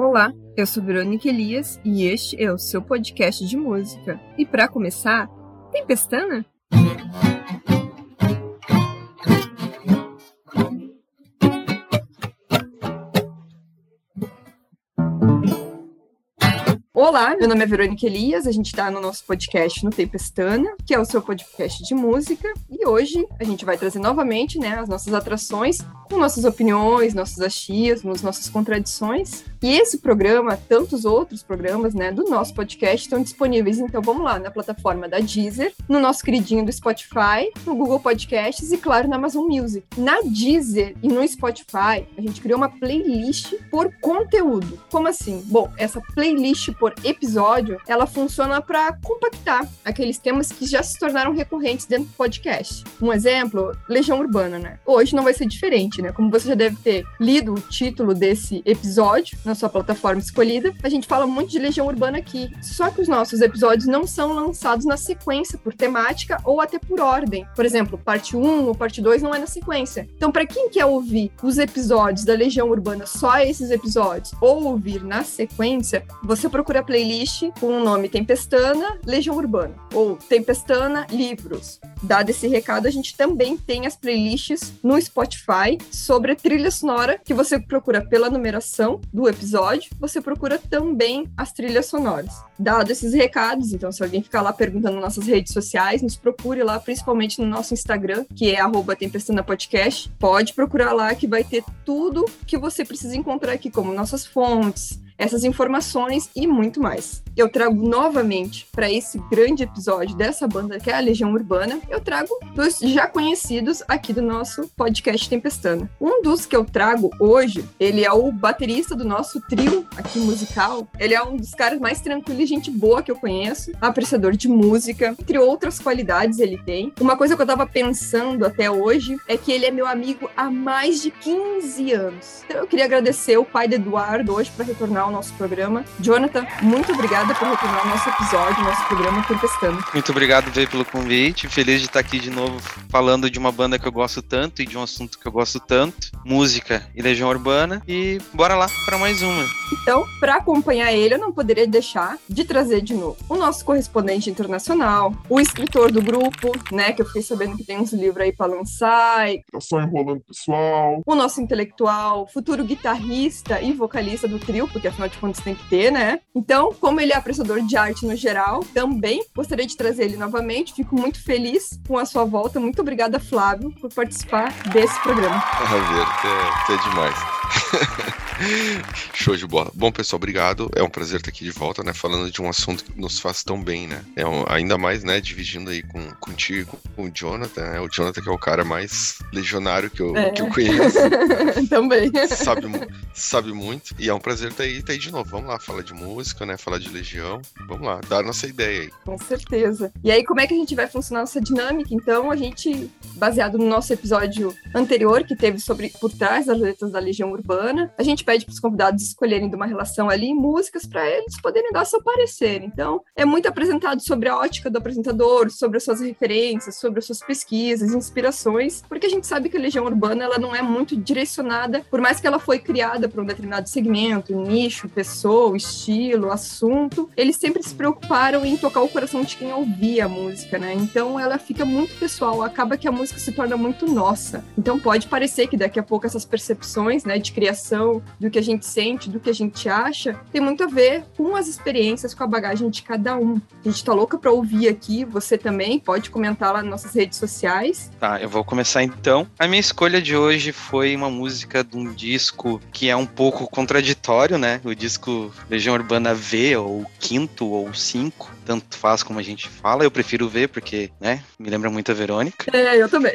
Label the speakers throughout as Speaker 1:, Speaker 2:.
Speaker 1: Olá, eu sou Verônica Elias e este é o seu podcast de música. E para começar, tem pestana? Olá, meu nome é Verônica Elias, a gente está no nosso podcast no Tempestana, que é o seu podcast de música, e hoje a gente vai trazer novamente né, as nossas atrações, com nossas opiniões, nossos achismos, nossas contradições. E esse programa, tantos outros programas né, do nosso podcast estão disponíveis, então vamos lá, na plataforma da Deezer, no nosso queridinho do Spotify, no Google Podcasts e, claro, na Amazon Music. Na Deezer e no Spotify, a gente criou uma playlist por conteúdo. Como assim? Bom, essa playlist por episódio, ela funciona para compactar aqueles temas que já se tornaram recorrentes dentro do podcast. Um exemplo, Legião Urbana, né? Hoje não vai ser diferente, né? Como você já deve ter lido o título desse episódio na sua plataforma escolhida, a gente fala muito de Legião Urbana aqui. Só que os nossos episódios não são lançados na sequência, por temática ou até por ordem. Por exemplo, parte 1 ou parte 2 não é na sequência. Então, para quem quer ouvir os episódios da Legião Urbana, só esses episódios, ou ouvir na sequência, você procura a playlist com o nome Tempestana Legião Urbana ou Tempestana Livros. Dado esse recado, a gente também tem as playlists no Spotify sobre a trilha sonora, que você procura pela numeração do episódio, você procura também as trilhas sonoras. Dado esses recados, então se alguém ficar lá perguntando nas nossas redes sociais, nos procure lá, principalmente no nosso Instagram, que é Tempestana Podcast. Pode procurar lá que vai ter tudo que você precisa encontrar aqui, como nossas fontes, essas informações e muito mais. Eu trago novamente para esse grande episódio dessa banda que é a Legião Urbana, eu trago dois já conhecidos aqui do nosso podcast Tempestana. Um dos que eu trago hoje, ele é o baterista do nosso trio aqui musical. Ele é um dos caras mais tranquilos e gente boa que eu conheço, apreciador de música, entre outras qualidades ele tem. Uma coisa que eu tava pensando até hoje é que ele é meu amigo há mais de 15 anos. Então eu queria agradecer o pai do Eduardo hoje para retornar ao nosso programa. Jonathan, muito obrigada por retornar ao nosso episódio, nosso programa Tempestando.
Speaker 2: Muito obrigado, Vê, pelo convite. Feliz de estar aqui de novo falando de uma banda que eu gosto tanto e de um assunto que eu gosto tanto, música e Legião Urbana. E bora lá para mais uma.
Speaker 1: Então, para acompanhar ele, eu não poderia deixar de trazer de novo o nosso correspondente internacional, o escritor do grupo, né, que eu fiquei sabendo que tem uns livros aí para lançar. E...
Speaker 3: Tá só enrolando pessoal.
Speaker 1: O nosso intelectual, futuro guitarrista e vocalista do trio, porque afinal de contas tem que ter, né? Então, como ele é apreciador de arte no geral, também gostaria de trazer ele novamente. Fico muito feliz com a sua volta. Muito obrigada, Flávio, por participar desse programa.
Speaker 3: Ver, é, é demais. Show de bola. Bom, pessoal, obrigado. É um prazer estar aqui de volta, né? Falando de um assunto que nos faz tão bem, né? É um, ainda mais, né? Dividindo aí com, contigo, com o Jonathan, né? O Jonathan que é o cara mais legionário que eu, é. que eu conheço.
Speaker 1: Também.
Speaker 3: Sabe, sabe muito. E é um prazer estar aí, estar aí de novo. Vamos lá, falar de música, né? Falar de Legião. Vamos lá, dar nossa ideia aí.
Speaker 1: Com certeza. E aí, como é que a gente vai funcionar essa dinâmica? Então, a gente, baseado no nosso episódio anterior, que teve sobre por trás das letras da Legião Urbana, a gente pede para os convidados escolherem de uma relação ali músicas para eles poderem dar seu parecer. Então, é muito apresentado sobre a ótica do apresentador, sobre as suas referências, sobre as suas pesquisas, inspirações, porque a gente sabe que a Legião Urbana ela não é muito direcionada, por mais que ela foi criada para um determinado segmento, nicho, pessoa, estilo, assunto, eles sempre se preocuparam em tocar o coração de quem ouvia a música, né? Então ela fica muito pessoal, acaba que a música se torna muito nossa. Então pode parecer que daqui a pouco essas percepções, né, de criação, do que a gente sente, do que a gente acha, tem muito a ver com as experiências, com a bagagem de cada um. A gente tá louca pra ouvir aqui, você também pode comentar lá nas nossas redes sociais.
Speaker 2: Tá, eu vou começar então. A minha escolha de hoje foi uma música de um disco que é um pouco contraditório, né? O disco Legião Urbana V, ou quinto, ou cinco, tanto faz como a gente fala. Eu prefiro ver porque, né, me lembra muito a Verônica.
Speaker 1: É, eu também.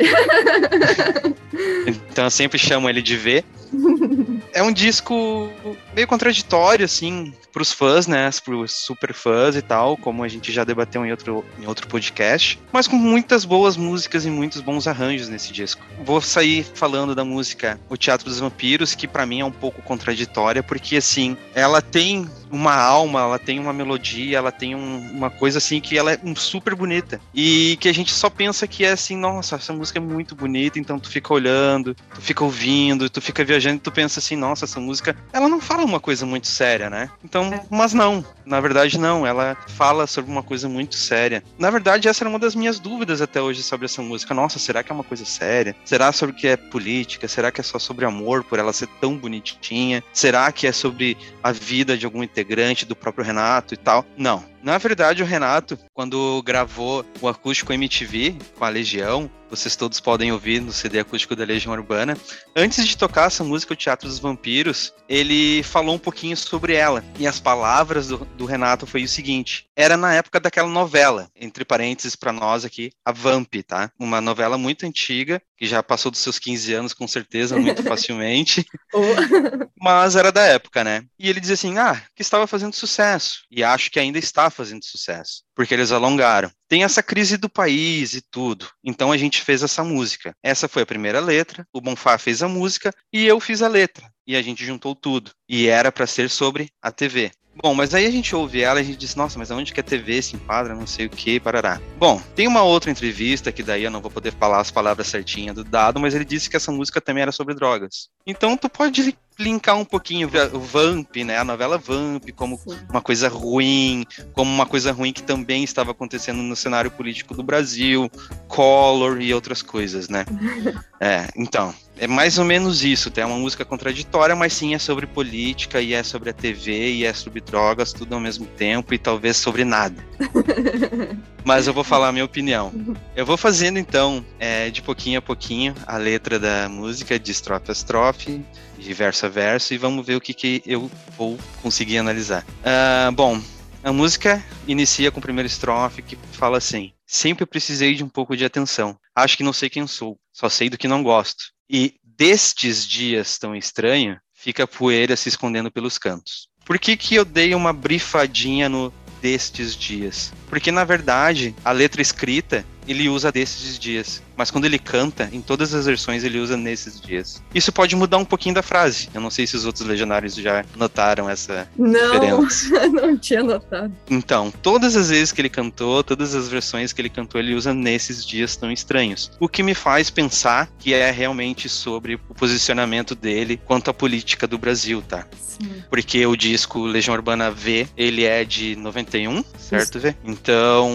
Speaker 2: então eu sempre chamo ele de V. é um disco meio contraditório, assim, pros fãs, né? Pros super fãs e tal, como a gente já debateu em outro, em outro podcast, mas com muitas boas músicas e muitos bons arranjos nesse disco. Vou sair falando da música O Teatro dos Vampiros, que para mim é um pouco contraditória, porque assim, ela tem uma alma, ela tem uma melodia, ela tem um, uma coisa assim que ela é super bonita. E que a gente só pensa que é assim, nossa, essa música é muito bonita, então tu fica olhando, tu fica ouvindo, tu fica viajando e tu pensa assim, nossa, essa música, ela não fala uma coisa muito séria, né? Então, é. mas não, na verdade não, ela fala sobre uma coisa muito séria. Na verdade, essa era uma das minhas dúvidas até hoje sobre essa música. Nossa, será que é uma coisa séria? Será sobre o que é política? Será que é só sobre amor por ela ser tão bonitinha? Será que é sobre a vida de algum integrante do próprio Renato e tal? Não. Na verdade, o Renato, quando gravou o acústico MTV com a Legião, vocês todos podem ouvir no CD acústico da Legião Urbana. Antes de tocar essa música, o Teatro dos Vampiros, ele falou um pouquinho sobre ela. E as palavras do, do Renato foi o seguinte: era na época daquela novela, entre parênteses para nós aqui, a Vamp, tá? Uma novela muito antiga, que já passou dos seus 15 anos com certeza, muito facilmente. mas era da época, né? E ele dizia assim: ah, que estava fazendo sucesso. E acho que ainda está fazendo sucesso, porque eles alongaram. Tem essa crise do país e tudo. Então a gente fez essa música. Essa foi a primeira letra, o Bonfá fez a música e eu fiz a letra. E a gente juntou tudo. E era para ser sobre a TV. Bom, mas aí a gente ouve ela e a gente diz, nossa, mas aonde que a TV se enquadra, não sei o que, parará. Bom, tem uma outra entrevista que daí eu não vou poder falar as palavras certinhas do dado, mas ele disse que essa música também era sobre drogas. Então tu pode linkar um pouquinho o Vamp, né, a novela Vamp, como Sim. uma coisa ruim, como uma coisa ruim que também estava acontecendo no cenário político do Brasil, Collor e outras coisas, né? é, então, é mais ou menos isso, tem uma música contraditória, mas sim é sobre política e é sobre a TV e é sobre drogas, tudo ao mesmo tempo e talvez sobre nada. mas eu vou falar a minha opinião. Eu vou fazendo então, é, de pouquinho a pouquinho, a letra da música, de estrofe a estrofe, de verso a verso, e vamos ver o que, que eu vou conseguir analisar. Uh, bom, a música inicia com a primeira estrofe que fala assim: Sempre precisei de um pouco de atenção. Acho que não sei quem sou, só sei do que não gosto. E destes dias tão estranhos, fica a poeira se escondendo pelos cantos. Por que, que eu dei uma brifadinha no destes dias? Porque, na verdade, a letra escrita ele usa desses dias. Mas quando ele canta, em todas as versões ele usa nesses dias. Isso pode mudar um pouquinho da frase. Eu não sei se os outros legionários já notaram essa
Speaker 1: não, diferença. Não, tinha notado.
Speaker 2: Então, todas as vezes que ele cantou, todas as versões que ele cantou, ele usa nesses dias tão estranhos. O que me faz pensar que é realmente sobre o posicionamento dele quanto à política do Brasil, tá? Sim. Porque o disco Legião Urbana V, ele é de 91, certo, V? Então,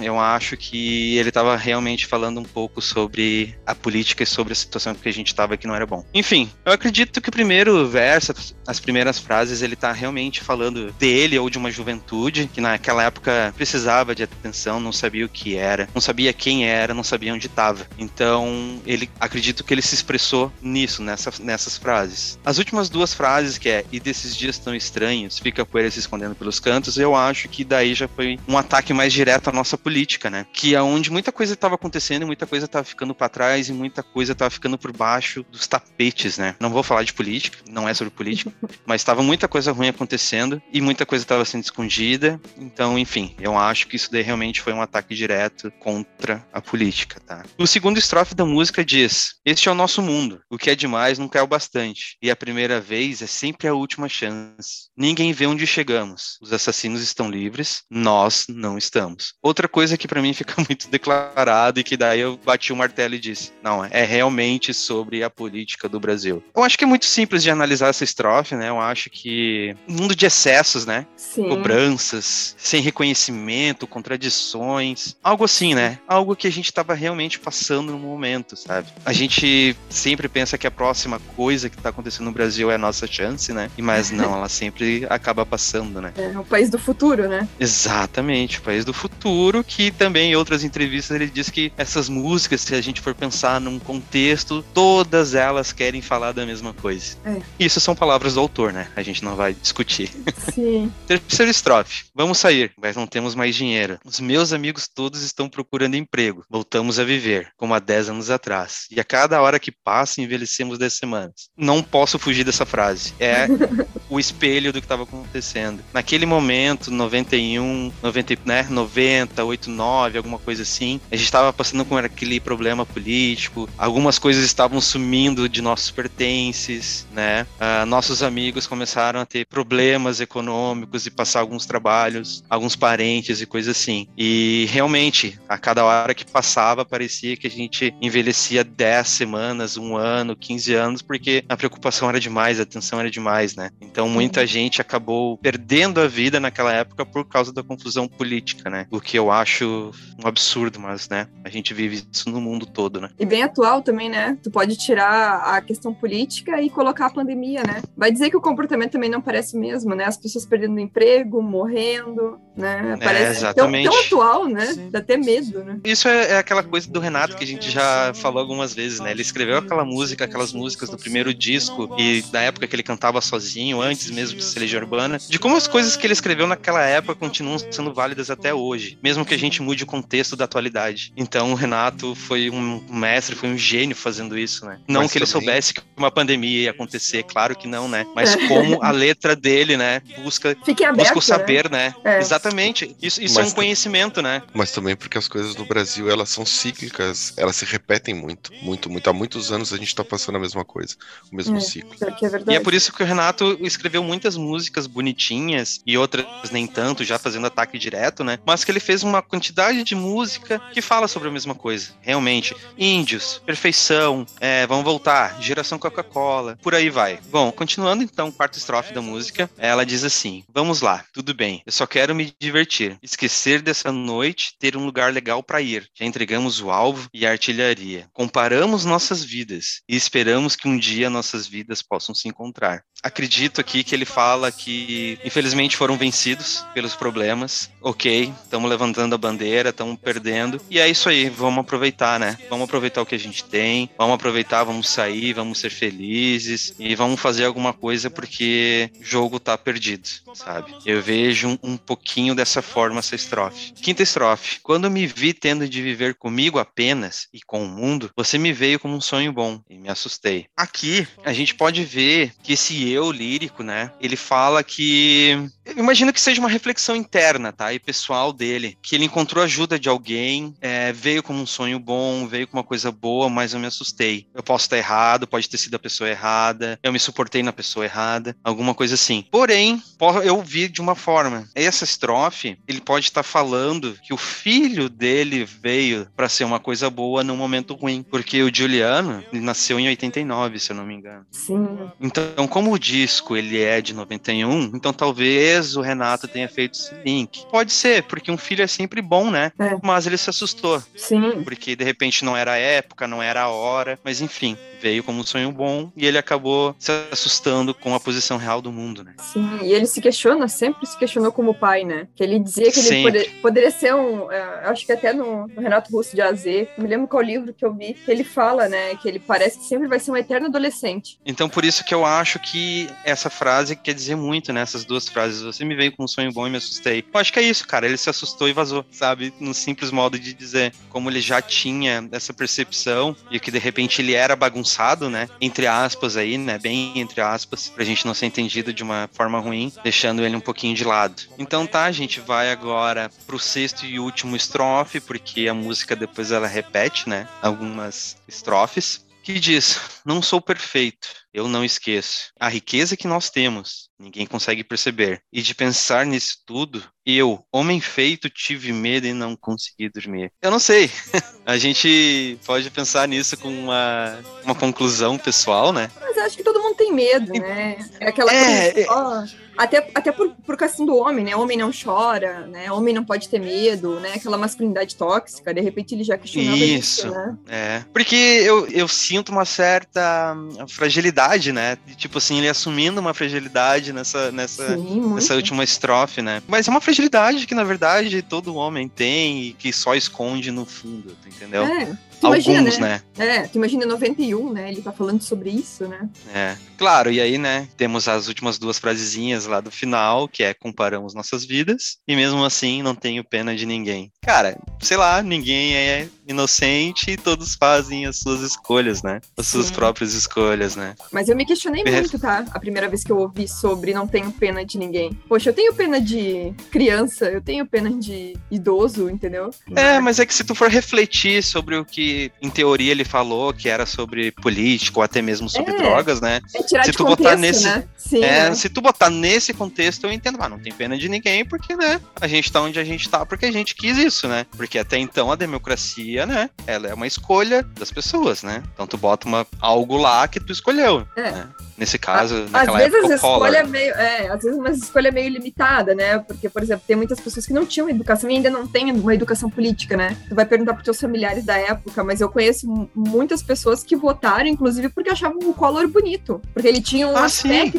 Speaker 2: eu acho que ele estava realmente falando um pouco sobre a política e sobre a situação que a gente estava que não era bom. Enfim, eu acredito que o primeiro verso, as primeiras frases, ele está realmente falando dele ou de uma juventude que naquela época precisava de atenção, não sabia o que era, não sabia quem era, não sabia onde estava. Então, ele acredito que ele se expressou nisso, nessa, nessas frases. As últimas duas frases, que é e desses dias tão estranhos, fica a poeira se escondendo pelos cantos, eu acho que daí já foi um ataque mais direto à nossa política, né? Que é onde onde muita coisa estava acontecendo e muita coisa estava ficando para trás e muita coisa estava ficando por baixo dos tapetes, né? Não vou falar de política, não é sobre política, mas estava muita coisa ruim acontecendo e muita coisa estava sendo escondida. Então, enfim, eu acho que isso daí realmente foi um ataque direto contra a política, tá? O segundo estrofe da música diz: Este é o nosso mundo. O que é demais nunca é o bastante. E a primeira vez é sempre a última chance. Ninguém vê onde chegamos. Os assassinos estão livres, nós não estamos. Outra coisa que para mim fica muito declarado e que daí eu bati o martelo e disse: não, é realmente sobre a política do Brasil. Eu acho que é muito simples de analisar essa estrofe, né? Eu acho que mundo de excessos, né? Sim. Cobranças, sem reconhecimento, contradições, algo assim, né? Algo que a gente estava realmente passando no momento, sabe? A gente sempre pensa que a próxima coisa que está acontecendo no Brasil é a nossa chance, né? Mas não, ela sempre acaba passando, né?
Speaker 1: É o país do futuro, né?
Speaker 2: Exatamente, o país do futuro que também em outras entrevistas entrevistas ele diz que essas músicas, se a gente for pensar num contexto, todas elas querem falar da mesma coisa. É. Isso são palavras do autor, né? A gente não vai discutir.
Speaker 1: Sim.
Speaker 2: Terceira estrofe. Vamos sair, mas não temos mais dinheiro. Os meus amigos todos estão procurando emprego. Voltamos a viver, como há 10 anos atrás. E a cada hora que passa, envelhecemos 10 semanas. Não posso fugir dessa frase. É o espelho do que estava acontecendo. Naquele momento, 91, 90, né, 90, 89, alguma coisa assim, a gente estava passando com aquele problema político, algumas coisas estavam sumindo de nossos pertences, né? Uh, nossos amigos começaram a ter problemas econômicos e passar alguns trabalhos, alguns parentes e coisas assim. E realmente, a cada hora que passava, parecia que a gente envelhecia 10 semanas, um ano, 15 anos, porque a preocupação era demais, a atenção era demais, né? Então muita gente acabou perdendo a vida naquela época por causa da confusão política, né? O que eu acho um absurdo, mas, né? A gente vive isso no mundo todo, né?
Speaker 1: E bem atual também, né? Tu pode tirar a questão política e colocar a pandemia, né? Vai dizer que o comportamento também não parece o mesmo, né? As pessoas perdendo emprego, morrendo, né?
Speaker 2: É, parece exatamente.
Speaker 1: Tão, tão atual, né? Sim. Dá até medo, né?
Speaker 2: Isso é, é, aquela coisa do Renato que a gente já falou algumas vezes, né? Ele escreveu aquela música, aquelas músicas do primeiro disco e da época que ele cantava sozinho, antes mesmo de ser Legião Urbana, de como as coisas que ele escreveu naquela época continuam sendo válidas até hoje, mesmo que a gente mude o contexto da atualidade. Então o Renato foi um mestre, foi um gênio fazendo isso, né? Não Mas que ele também... soubesse que uma pandemia ia acontecer, claro que não, né? Mas como a letra dele, né, busca, aberto, busca o saber, né? né? É. Exatamente. Isso, isso é um conhecimento, né?
Speaker 3: Mas também porque as coisas no Brasil, elas são cíclicas, elas se repetem muito, muito, muito. Há muitos anos a gente tá passando a mesma coisa, o mesmo é, ciclo.
Speaker 2: É e é por isso que o Renato escreveu muitas músicas bonitinhas e outras nem tanto, já fazendo ataque direto, né? Mas que ele fez uma quantidade de música que fala sobre a mesma coisa, realmente. Índios, perfeição, é, vamos voltar, geração Coca-Cola, por aí vai. Bom, continuando então, quarta estrofe da música, ela diz assim: Vamos lá, tudo bem, eu só quero me divertir, esquecer dessa noite, ter um lugar legal para ir. Já entregamos o alvo e a artilharia. Comparamos nossas vidas e esperamos que um dia nossas vidas possam se encontrar. Acredito aqui que ele fala que infelizmente foram vencidos pelos problemas. Ok, estamos levantando a bandeira, estamos perdendo. E é isso aí, vamos aproveitar, né? Vamos aproveitar o que a gente tem, vamos aproveitar, vamos sair, vamos ser felizes e vamos fazer alguma coisa porque o jogo tá perdido, sabe? Eu vejo um, um pouquinho dessa forma essa estrofe. Quinta estrofe. Quando me vi tendo de viver comigo apenas e com o mundo, você me veio como um sonho bom e me assustei. Aqui a gente pode ver que esse eu lírico, né? Ele fala que imagino que seja uma reflexão interna, tá? E pessoal dele, que ele encontrou ajuda de alguém, é, veio como um sonho bom, veio com uma coisa boa, mas eu me assustei. Eu posso estar errado, pode ter sido a pessoa errada, eu me suportei na pessoa errada, alguma coisa assim. Porém, eu vi de uma forma. Essa estrofe, ele pode estar falando que o filho dele veio para ser uma coisa boa num momento ruim, porque o Juliano nasceu em 89, se eu não me engano.
Speaker 1: Sim.
Speaker 2: Então, como o disco ele é de 91, então talvez o Renato tenha feito esse link. Pode ser, porque um filho é sempre bom, né? É. Mas ele se assustou.
Speaker 1: Sim.
Speaker 2: Porque de repente não era a época, não era a hora, mas enfim, veio como um sonho bom e ele acabou se assustando com a posição real do mundo, né?
Speaker 1: Sim, e ele se questiona, sempre se questionou como pai, né? Que ele dizia que ele poder, poderia ser um. Uh, acho que até no, no, Renato Russo de AZ, me lembro qual livro que eu vi, que ele fala, né? Que ele parece que sempre vai ser um eterno adolescente.
Speaker 2: Então, por isso que eu acho que essa frase quer dizer muito, né? Essas duas frases. Você me veio com um sonho bom e me assustei. Eu acho que é isso, cara. Ele se assustou e vazou, sabe? No simples modo de dizer. Como ele já tinha essa percepção e que de repente ele era bagunçado, né? Entre aspas aí, né? Bem entre aspas, pra gente não ser entendido de uma forma ruim, deixando ele um pouquinho de lado. Então tá, a gente vai agora pro sexto e último estrofe, porque a música depois ela repete, né? Algumas estrofes que diz: Não sou perfeito, eu não esqueço. A riqueza que nós temos, ninguém consegue perceber. E de pensar nisso tudo, eu, homem feito, tive medo e não consegui dormir. Eu não sei. A gente pode pensar nisso com uma, uma conclusão pessoal, né?
Speaker 1: Mas acho que todo tem medo, né? É aquela é, coisa. É... Até, até por, por questão do homem, né? Homem não chora, né? Homem não pode ter medo, né? Aquela masculinidade tóxica, de repente ele já questionava isso, isso né?
Speaker 2: É. Porque eu, eu sinto uma certa fragilidade, né? Tipo assim, ele assumindo uma fragilidade nessa, nessa, Sim, nessa última estrofe, né? Mas é uma fragilidade que, na verdade, todo homem tem e que só esconde no fundo, entendeu?
Speaker 1: É. Imagina,
Speaker 2: alguns, né?
Speaker 1: É, tu imagina 91, né? Ele tá falando sobre isso, né?
Speaker 2: É, claro, e aí, né, temos as últimas duas frasezinhas lá do final, que é comparamos nossas vidas, e mesmo assim não tenho pena de ninguém. Cara, sei lá, ninguém é inocente e todos fazem as suas escolhas, né? As suas
Speaker 1: Sim.
Speaker 2: próprias escolhas, né?
Speaker 1: Mas eu me questionei muito, tá? A primeira vez que eu ouvi sobre não tenho pena de ninguém. Poxa, eu tenho pena de criança, eu tenho pena de idoso, entendeu?
Speaker 2: É, mas é que se tu for refletir sobre o que, em teoria, ele falou, que era sobre político, até mesmo sobre
Speaker 1: É.
Speaker 2: drogas, né?
Speaker 1: É tirar
Speaker 2: se
Speaker 1: de
Speaker 2: tu botar
Speaker 1: contexto,
Speaker 2: nesse-
Speaker 1: né? Sim,
Speaker 2: É,
Speaker 1: né?
Speaker 2: se tu botar nesse contexto, eu entendo, ah, não tem pena de ninguém, porque, né, a gente tá onde a gente tá porque a gente quis isso, né? Porque até então a democracia, né, ela é uma escolha das pessoas, né? Então tu bota uma, algo lá que tu escolheu.
Speaker 1: É.
Speaker 2: né? Nesse caso,
Speaker 1: Às
Speaker 2: naquela
Speaker 1: vezes
Speaker 2: época,
Speaker 1: a
Speaker 2: o Collor.
Speaker 1: escolha é meio. É, às vezes uma escolha meio limitada, né? Porque, por exemplo, tem muitas pessoas que não tinham educação e ainda não têm uma educação política, né? Tu vai perguntar pros teus familiares da época, mas eu conheço mu- muitas pessoas que votaram, inclusive, porque achavam o Collor bonito. Porque ele tinha um
Speaker 2: Ah, sim.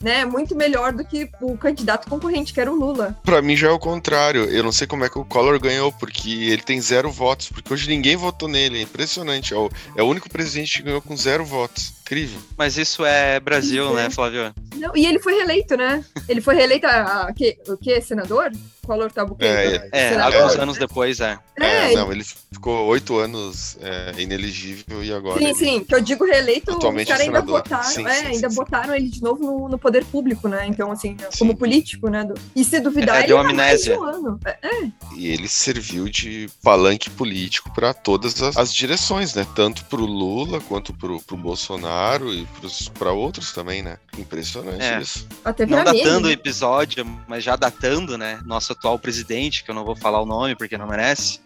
Speaker 1: Né, muito melhor do que o candidato concorrente, que era o Lula.
Speaker 3: Pra mim já é o contrário. Eu não sei como é que o Collor ganhou, porque ele tem zero votos. Porque hoje ninguém votou nele. É impressionante. É o, é o único presidente que ganhou com zero votos. Incrível.
Speaker 2: Mas isso é Brasil,
Speaker 1: Pois é.
Speaker 2: né, Flávio?
Speaker 1: Não, e ele foi reeleito, né? Ele foi reeleito a, a, que, o quê? Senador? Collor tá Albuquerque.
Speaker 3: É,
Speaker 2: É,
Speaker 1: Senador.
Speaker 2: alguns anos depois, é.
Speaker 1: É,
Speaker 3: É, não, ele ficou oito anos é, inelegível e agora.
Speaker 1: Sim,
Speaker 3: ele-
Speaker 1: sim, que eu digo reeleito,
Speaker 3: Atualmente
Speaker 1: os caras ainda
Speaker 3: senador.
Speaker 1: votaram,
Speaker 3: Sim,
Speaker 1: é,
Speaker 3: sim,
Speaker 1: ainda
Speaker 3: sim,
Speaker 1: botaram ele de novo no, no poder público, né? Então, assim,
Speaker 3: Sim.
Speaker 1: como político, né? do- E se duvidar,
Speaker 2: É,
Speaker 1: ele
Speaker 2: deu
Speaker 1: de
Speaker 2: amnésia.
Speaker 1: um ano. É,
Speaker 3: E ele serviu de palanque político para todas as, as direções, né? Tanto pro Lula quanto pro, pro Bolsonaro e para outros também, né? Impressionante
Speaker 2: É.
Speaker 3: isso.
Speaker 1: até
Speaker 2: Não datando o
Speaker 1: né?
Speaker 2: episódio, mas já datando, né? Nosso atual presidente, que eu não vou falar o nome porque não merece.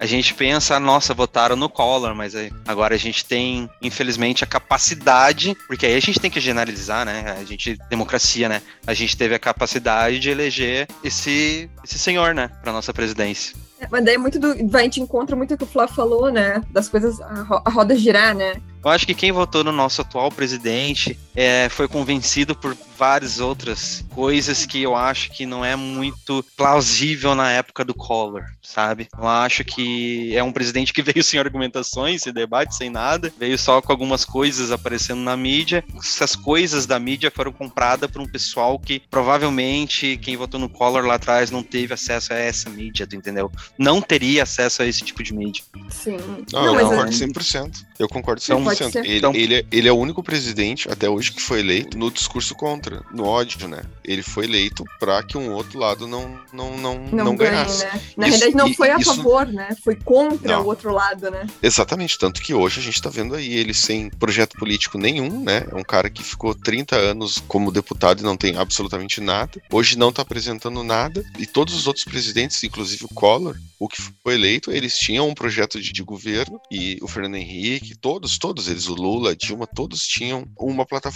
Speaker 2: A gente pensa, nossa, votaram no Collor, mas aí- agora a gente tem, infelizmente, a capacidade, porque aí a gente tem que generalizar, né? A gente, democracia, né? A gente teve a capacidade de eleger esse, esse senhor, né? Pra nossa presidência.
Speaker 1: É, Mas daí é muito do. Vai, a gente encontra muito o que o Flávio falou, né? Das coisas, a, ro- a roda girar, né?
Speaker 2: Eu acho que quem votou no nosso atual presidente é, foi convencido por várias outras coisas que eu acho que não é muito plausível na época do Collor, sabe? Eu acho que é um presidente que veio sem argumentações, sem debate, sem nada, veio só com algumas coisas aparecendo na mídia. Essas coisas da mídia foram compradas por um pessoal que provavelmente quem votou no Collor lá atrás não teve acesso a essa mídia, tu entendeu? Não teria acesso a esse tipo de mídia.
Speaker 1: Sim.
Speaker 3: Não, eu
Speaker 1: mas
Speaker 3: concordo
Speaker 1: é-
Speaker 3: 100%. Eu concordo
Speaker 2: Então,
Speaker 3: 100%.
Speaker 1: pode ser.
Speaker 3: ele, ele, é- ele é o único presidente até hoje que foi eleito no discurso contra, no ódio, né? Ele foi eleito para que um outro lado não, não, não,
Speaker 1: Não,
Speaker 3: não,
Speaker 1: ganha,
Speaker 3: ganhasse.
Speaker 1: né? Na
Speaker 3: Isso-
Speaker 1: realidade, não foi a
Speaker 3: isso-
Speaker 1: favor, né? Foi contra
Speaker 3: Não.
Speaker 1: o outro lado, né?
Speaker 3: Exatamente, tanto que hoje a gente tá vendo aí ele sem projeto político nenhum, né? É um cara que ficou 30 anos como deputado e não tem absolutamente nada. Hoje não tá apresentando nada. E todos os outros presidentes, inclusive o Collor, o que foi eleito, eles tinham um projeto de, de governo e o Fernando Henrique, todos, todos eles, o Lula, a Dilma, todos tinham uma plataforma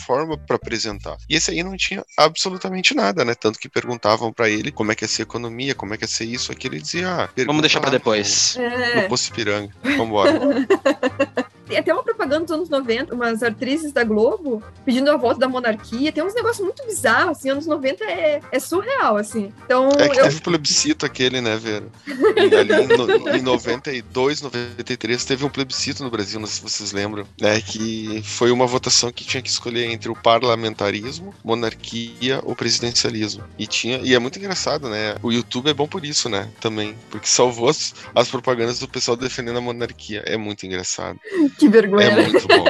Speaker 3: para apresentar. E esse aí não tinha absolutamente nada, né? Tanto que perguntavam para ele como é que ia ser a economia, como é que ia ser isso, aquilo, ele dizia, ah,
Speaker 2: Vamos deixar
Speaker 3: lá
Speaker 2: depois.
Speaker 3: No,
Speaker 1: É.
Speaker 3: no Poço Ipiranga. Vambora.
Speaker 1: Tem até uma propaganda dos anos 90, umas atrizes da Globo pedindo a volta da monarquia. Tem uns negócios muito bizarros, assim, anos 90 é, é surreal, assim. Então,
Speaker 3: É que
Speaker 1: eu,
Speaker 3: teve plebiscito aquele, né, Vera? E ali em, no, em 92, 93, teve um plebiscito no Brasil, não sei se vocês lembram, né? Que foi uma votação que tinha que escolher entre o parlamentarismo, monarquia ou presidencialismo. E tinha. E é muito engraçado, né? O YouTube é bom por isso, né? Também. Porque salvou as, as propagandas do pessoal defendendo a monarquia. É muito engraçado.
Speaker 1: Que vergonha,
Speaker 3: É
Speaker 1: né?
Speaker 3: muito bom.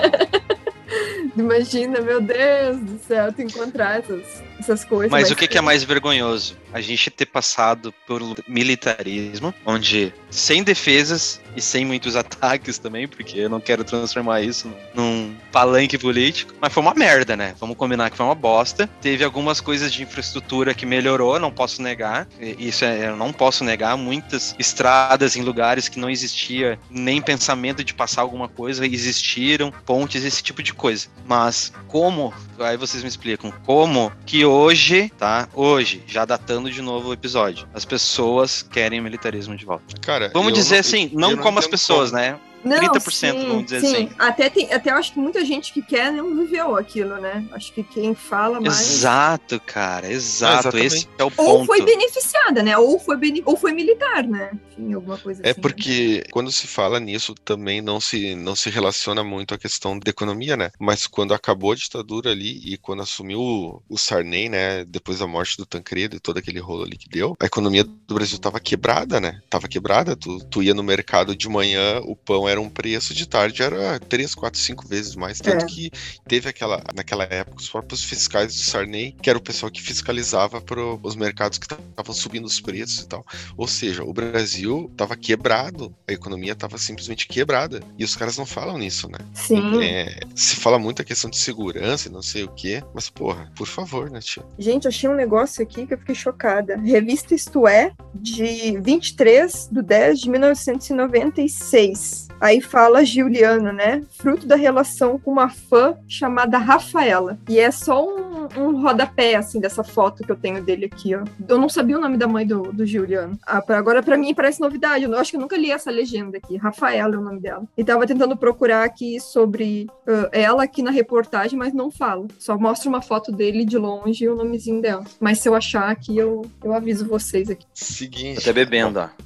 Speaker 1: Imagina, meu Deus do céu, tu encontrar essas, essas coisas.
Speaker 2: Mas o que, que é mais vergonhoso? A gente ter passado por militarismo, onde sem defesas e sem muitos ataques também, porque eu não quero transformar isso num palanque político, mas foi uma merda, né? Vamos combinar que foi uma bosta. Teve algumas coisas de infraestrutura que melhorou, não posso negar. Isso é, eu não posso negar. Muitas estradas em lugares que não existia nem pensamento de passar alguma coisa, existiram pontes, esse tipo de coisa. Mas como, aí vocês me explicam, como que hoje, tá? Hoje, já datando de novo o episódio, as pessoas querem o militarismo de volta.
Speaker 3: Cara,
Speaker 2: Vamos dizer
Speaker 3: não-
Speaker 2: assim, não, como as pessoas,
Speaker 3: como.
Speaker 2: né? Não, 30%, sim, vamos dizer sim. assim.
Speaker 1: Até, tem, até acho que muita gente que quer não viveu aquilo, né? Acho que quem fala mais.
Speaker 2: Exato, cara, exato. É, Esse é o
Speaker 1: ponto. Ou foi beneficiada, né? Ou foi, bene... ou foi militar, né? Enfim, alguma coisa
Speaker 3: é
Speaker 1: assim.
Speaker 3: É porque né? quando se fala nisso também não se, não se relaciona muito a questão da economia, né? Mas quando acabou a ditadura ali e quando assumiu o, o Sarney, né? Depois da morte do Tancredo e todo aquele rolo ali que deu, a economia do Brasil tava quebrada, né? Tava quebrada. Tu, tu ia no mercado de manhã, o pão era um preço, de tarde era três, quatro, cinco vezes mais. Tanto é. que teve aquela, naquela época, os próprios fiscais do Sarney, que era o pessoal que fiscalizava para os mercados que estavam subindo os preços e tal. Ou seja, o Brasil tava quebrado, a economia tava simplesmente quebrada. E os caras não falam nisso, né?
Speaker 1: Sim.
Speaker 3: É, se fala muito a questão de segurança e não sei o quê, mas porra, por favor, né, tia?
Speaker 1: Gente, achei um negócio aqui que eu fiquei chocada. Revista Isto É, de 23 de 10 de 1996. Aí fala Giuliano, né? Fruto da relação com uma fã chamada Rafaela. E é só um, um rodapé, assim, dessa foto que eu tenho dele aqui, ó. Eu não sabia o nome da mãe do, do Giuliano. Ah, agora, para mim, parece novidade. Eu acho que eu nunca li essa legenda aqui. Rafaela é o nome dela. E tava tentando procurar aqui sobre uh, ela aqui na reportagem, mas não falo. Só mostra uma foto dele de longe e o nomezinho dela. Mas se eu achar aqui, eu, eu aviso vocês aqui.
Speaker 3: Seguinte.
Speaker 2: Até bebendo, ó.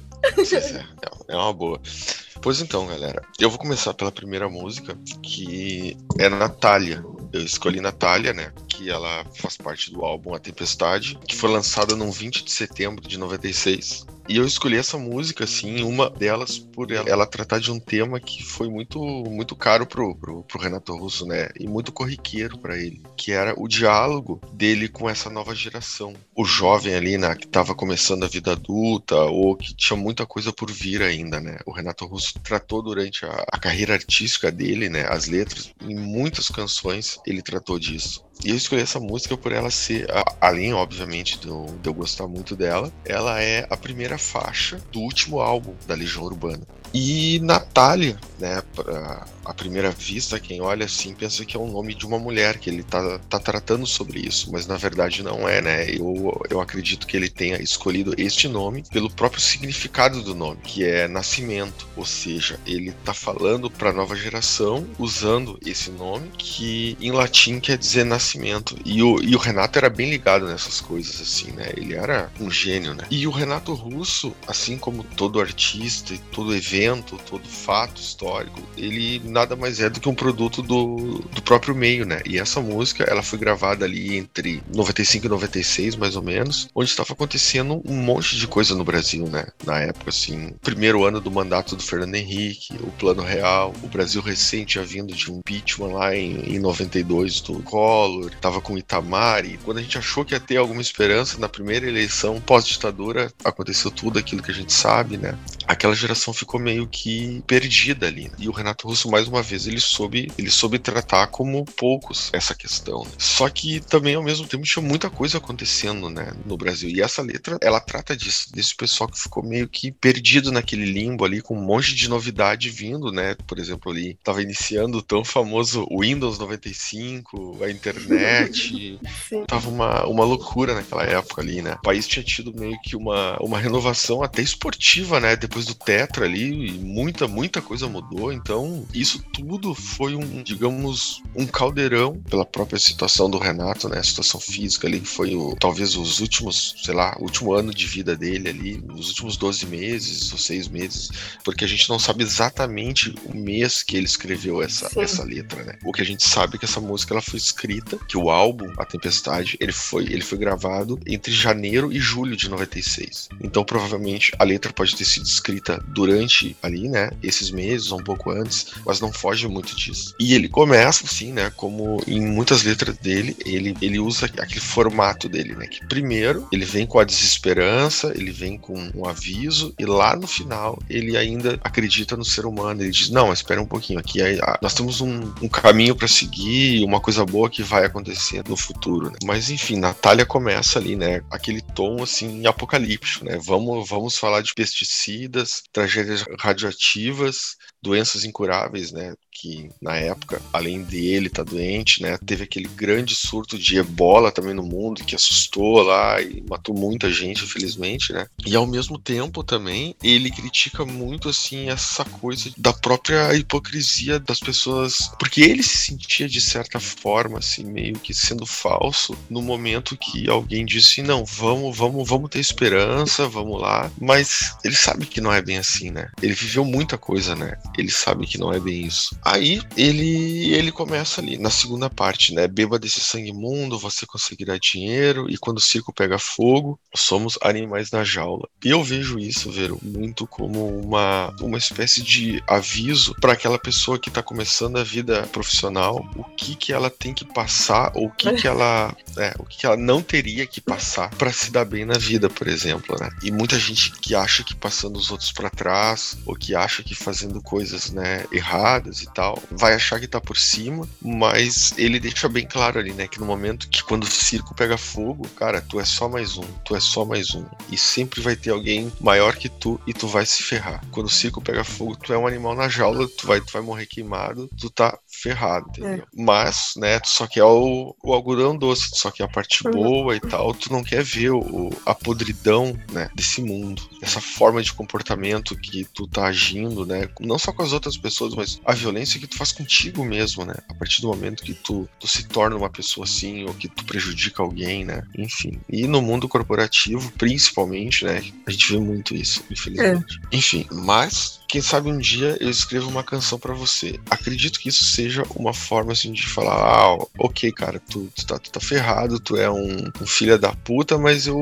Speaker 3: É, é uma boa. Pois então, galera, eu vou começar pela primeira música, que é Natália. Eu escolhi Natália, né? Que ela faz parte do álbum A Tempestade, que foi lançada no 20 de setembro de 96. E eu escolhi essa música, assim, uma delas por ela, ela tratar de um tema que foi muito muito caro pro, pro, pro Renato Russo, né? E muito corriqueiro para ele, que era o diálogo dele com essa nova geração. O jovem ali, né, que tava começando a vida adulta ou que tinha muita coisa por vir ainda, né? O Renato Russo tratou durante a, a carreira artística dele, né? As letras, em muitas canções ele tratou disso. E eu escolhi essa música por ela ser, além, obviamente, de eu, eu gostar muito dela, ela é a primeira faixa do último álbum da Legião Urbana. E Natália, né, pra, à primeira vista, quem olha assim pensa que é um nome de uma mulher, que ele tá, tá tratando sobre isso, mas na verdade não é, né? Eu, eu acredito que ele tenha escolhido este nome pelo próprio significado do nome, que é nascimento, ou seja, ele tá falando para a nova geração usando esse nome que em latim quer dizer nascimento. E o, e o Renato era bem ligado nessas coisas, assim, né? Ele era um gênio, né? E o Renato Russo, assim como todo artista e todo evento, todo fato histórico, ele nada mais é do que um produto do, do próprio meio, né? E essa música, ela foi gravada ali entre 95 e 96, mais ou menos, onde estava acontecendo um monte de coisa no Brasil, né? Na época, assim, primeiro ano do mandato do Fernando Henrique, o Plano Real, o Brasil recente tinha vindo de um impeachment lá em, em 92 do Collor, tava com Itamar, e quando a gente achou que ia ter alguma esperança na primeira eleição pós-ditadura, aconteceu tudo aquilo que a gente sabe, né? Aquela geração ficou meio que perdida ali. Né? E o Renato Russo, mais uma vez ele soube, ele soube tratar como poucos essa questão. Né? Só que também ao mesmo tempo tinha muita coisa acontecendo, né, no Brasil. E essa letra, ela trata disso, desse pessoal que ficou meio que perdido naquele limbo ali, com um monte de novidade vindo, né? Por exemplo, ali tava iniciando o tão famoso Windows 95, a internet. tava uma, uma loucura naquela época ali, né? O país tinha tido meio que uma, uma renovação até esportiva, né? Depois do Tetra ali, e muita, muita coisa mudou. Então, isso tudo foi um, digamos, um caldeirão pela própria situação do Renato, né? A situação física ali, foi o, talvez os últimos, sei lá, último ano de vida dele ali, os últimos 12 meses ou 6 meses, porque a gente não sabe exatamente o mês que ele escreveu essa, essa letra, né? O que a gente sabe é que essa música ela foi escrita, que o álbum A Tempestade, ele foi, ele foi gravado entre janeiro e julho de 96. Então, provavelmente a letra pode ter sido escrita durante ali, né, esses meses ou um pouco antes, mas não não foge muito disso. E ele começa, assim, né? Como em muitas letras dele, ele, ele usa aquele formato dele, né? Que primeiro ele vem com a desesperança, ele vem com um aviso, e lá no final ele ainda acredita no ser humano. Ele diz: Não, espera um pouquinho, aqui nós temos um, um caminho para seguir, uma coisa boa que vai acontecer no futuro. Né? Mas enfim, Natália começa ali, né? Aquele tom assim apocalíptico, né? Vamos, vamos falar de pesticidas, tragédias radioativas, doenças incuráveis, né? Que na época, além dele tá doente, né, teve aquele grande surto de ebola também no mundo que assustou lá e matou muita gente, infelizmente, né? E ao mesmo tempo também ele critica muito assim essa coisa da própria hipocrisia das pessoas, porque ele se sentia de certa forma assim meio que sendo falso no momento que alguém disse não, vamos, vamos, vamos ter esperança, vamos lá, mas ele sabe que não é bem assim, né? Ele viveu muita coisa, né? Ele sabe que não é bem isso. Aí ele ele começa ali na segunda parte, né? Beba desse sangue imundo, você conseguirá dinheiro e quando o circo pega fogo, somos animais na jaula. E eu vejo isso, Vero, muito como uma uma espécie de aviso para aquela pessoa que está começando a vida profissional, o que que ela tem que passar ou o que que ela, é, o que, que ela não teria que passar para se dar bem na vida, por exemplo, né? E muita gente que acha que passando os outros para trás ou que acha que fazendo coisas, né, erradas e tal, vai achar que tá por cima, mas ele deixa bem claro ali, né, que no momento que quando o circo pega fogo, cara, tu é só mais um, tu é só mais um. E sempre vai ter alguém maior que tu e tu vai se ferrar. Quando o circo pega fogo, tu é um animal na jaula, tu vai, tu vai morrer queimado, tu tá ferrado, entendeu? É. Mas, né, tu só quer o, o algodão doce, tu só quer a parte uhum. boa e tal, tu não quer ver o, a podridão, né, desse mundo, essa forma de comportamento que tu tá agindo, né, não só com as outras pessoas, mas a violência que tu faz contigo mesmo, né, a partir do momento que tu, tu se torna uma pessoa assim, ou que tu prejudica alguém, né, enfim. E no mundo corporativo, principalmente, né, a gente vê muito isso, infelizmente. É. Enfim, mas quem sabe um dia eu escrevo uma canção para você. Acredito que isso seja uma forma assim de falar, ah, ok, cara, tu, tu, tá, tu tá ferrado, tu é um, um filho da puta, mas eu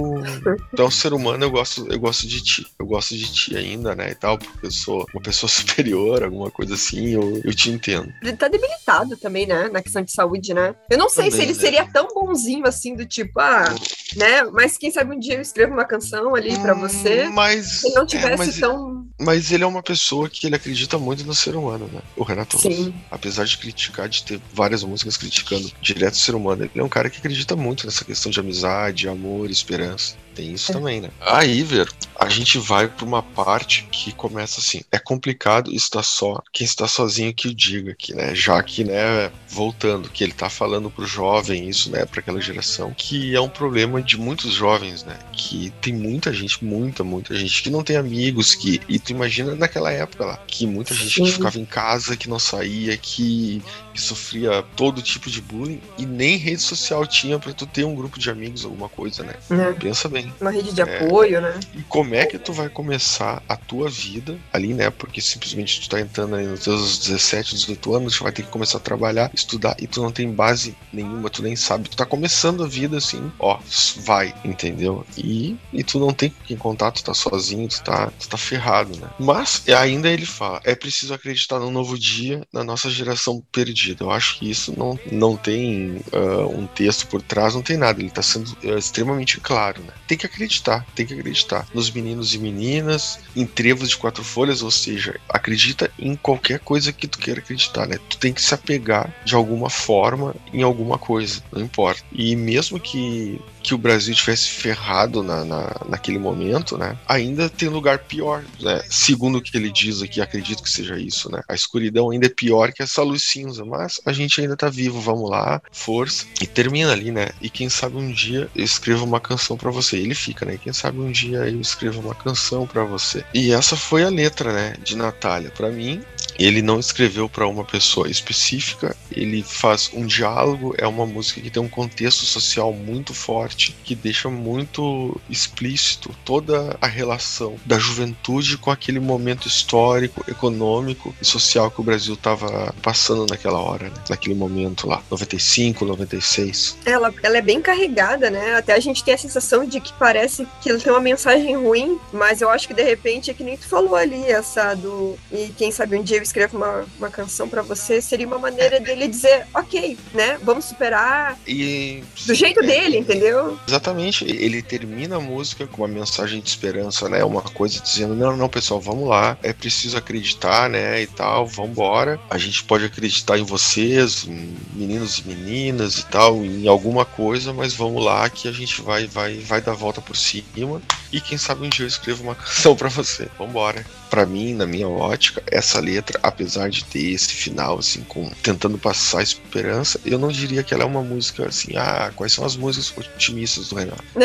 Speaker 3: tu é um ser humano, eu gosto, eu gosto de ti. Eu gosto de ti ainda, né, e tal, porque eu sou uma pessoa superior, alguma coisa assim, eu, eu te entendo.
Speaker 1: Ele tá debilitado também, né, na questão de saúde, né? Eu não sei também, se ele né? seria tão bonzinho assim, do tipo, ah, né, mas quem sabe um dia eu escrevo uma canção ali para você.
Speaker 3: Mas.
Speaker 1: Se não é, tivesse é, mas, tão.
Speaker 3: Mas ele é uma pessoa que ele acredita muito no ser humano, né? O Renato Sim. Apesar de criticar, de ter várias músicas criticando direto o ser humano, ele é um cara que acredita muito nessa questão de amizade, amor, esperança. Tem isso é. também, né? Aí, ver, a gente vai para uma parte que começa assim: é complicado estar só, quem está sozinho que o diga aqui, né? Já que, né, voltando, que ele tá falando pro jovem isso, né, para aquela geração, que é um problema de muitos jovens, né? Que tem muita gente, muita, muita gente que não tem amigos, que e tu imagina naquela época lá, que muita gente Sim. que ficava em casa, que não saía, que, que sofria todo tipo de bullying e nem rede social tinha para tu ter um grupo de amigos, alguma coisa, né? É. Pensa bem.
Speaker 1: Uma rede de é, apoio, né?
Speaker 3: E como é que tu vai começar a tua vida ali, né? Porque simplesmente tu tá entrando aí nos teus 17, 18 anos, tu vai ter que começar a trabalhar, estudar, e tu não tem base nenhuma, tu nem sabe. Tu tá começando a vida assim, ó, vai, entendeu? E, e tu não tem com quem contar, tu tá sozinho, tu tá, tu tá ferrado, né? Mas ainda ele fala, é preciso acreditar no novo dia, na nossa geração perdida. Eu acho que isso não, não tem uh, um texto por trás, não tem nada. Ele tá sendo uh, extremamente claro, né? Tem que acreditar, tem que acreditar nos meninos e meninas, em trevos de quatro folhas, ou seja, acredita em qualquer coisa que tu queira acreditar, né? Tu tem que se apegar de alguma forma em alguma coisa, não importa. E mesmo que que o Brasil tivesse ferrado na, na, naquele momento, né? Ainda tem lugar pior, né? Segundo o que ele diz aqui, acredito que seja isso, né? A escuridão ainda é pior que essa luz cinza, mas a gente ainda tá vivo, vamos lá, força. E termina ali, né? E quem sabe um dia eu escrevo uma canção para você. Ele fica, né? Quem sabe um dia eu escrevo uma canção para você. E essa foi a letra, né? De Natália. Para mim, ele não escreveu para uma pessoa específica, ele faz um diálogo, é uma música que tem um contexto social muito forte, que deixa muito explícito toda a relação da juventude com aquele momento histórico, econômico e social que o Brasil estava passando naquela hora, né? naquele momento lá, 95, 96.
Speaker 1: Ela, ela é bem carregada, né? Até a gente tem a sensação de que parece que ela tem uma mensagem ruim, mas eu acho que de repente é que nem tu falou ali, essa do. E quem sabe um dia eu escrevo uma, uma canção para você, seria uma maneira dele dizer, ok, né? Vamos superar.
Speaker 3: E.
Speaker 1: Do jeito é, dele, entendeu?
Speaker 3: Exatamente. Ele termina a música com uma mensagem de esperança, né? Uma coisa dizendo, não, não, pessoal, vamos lá. É preciso acreditar, né? E tal, vambora. A gente pode acreditar em vocês, meninos e meninas e tal, em alguma coisa, mas vamos lá que a gente vai, vai, vai dar a volta por cima. E quem sabe um dia eu escrevo uma canção para você. Vambora. Para mim, na minha ótica, essa letra apesar de ter esse final, assim, com tentando passar esperança, eu não diria que ela é uma música assim, ah, quais são as músicas otimistas do Renato?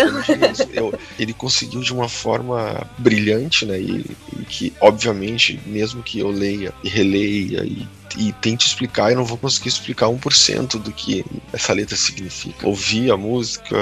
Speaker 3: Eu, eu, ele conseguiu de uma forma brilhante, né? E, e que, obviamente, mesmo que eu leia e releia e e tente explicar, eu não vou conseguir explicar 1% do que essa letra significa. Ouvi a música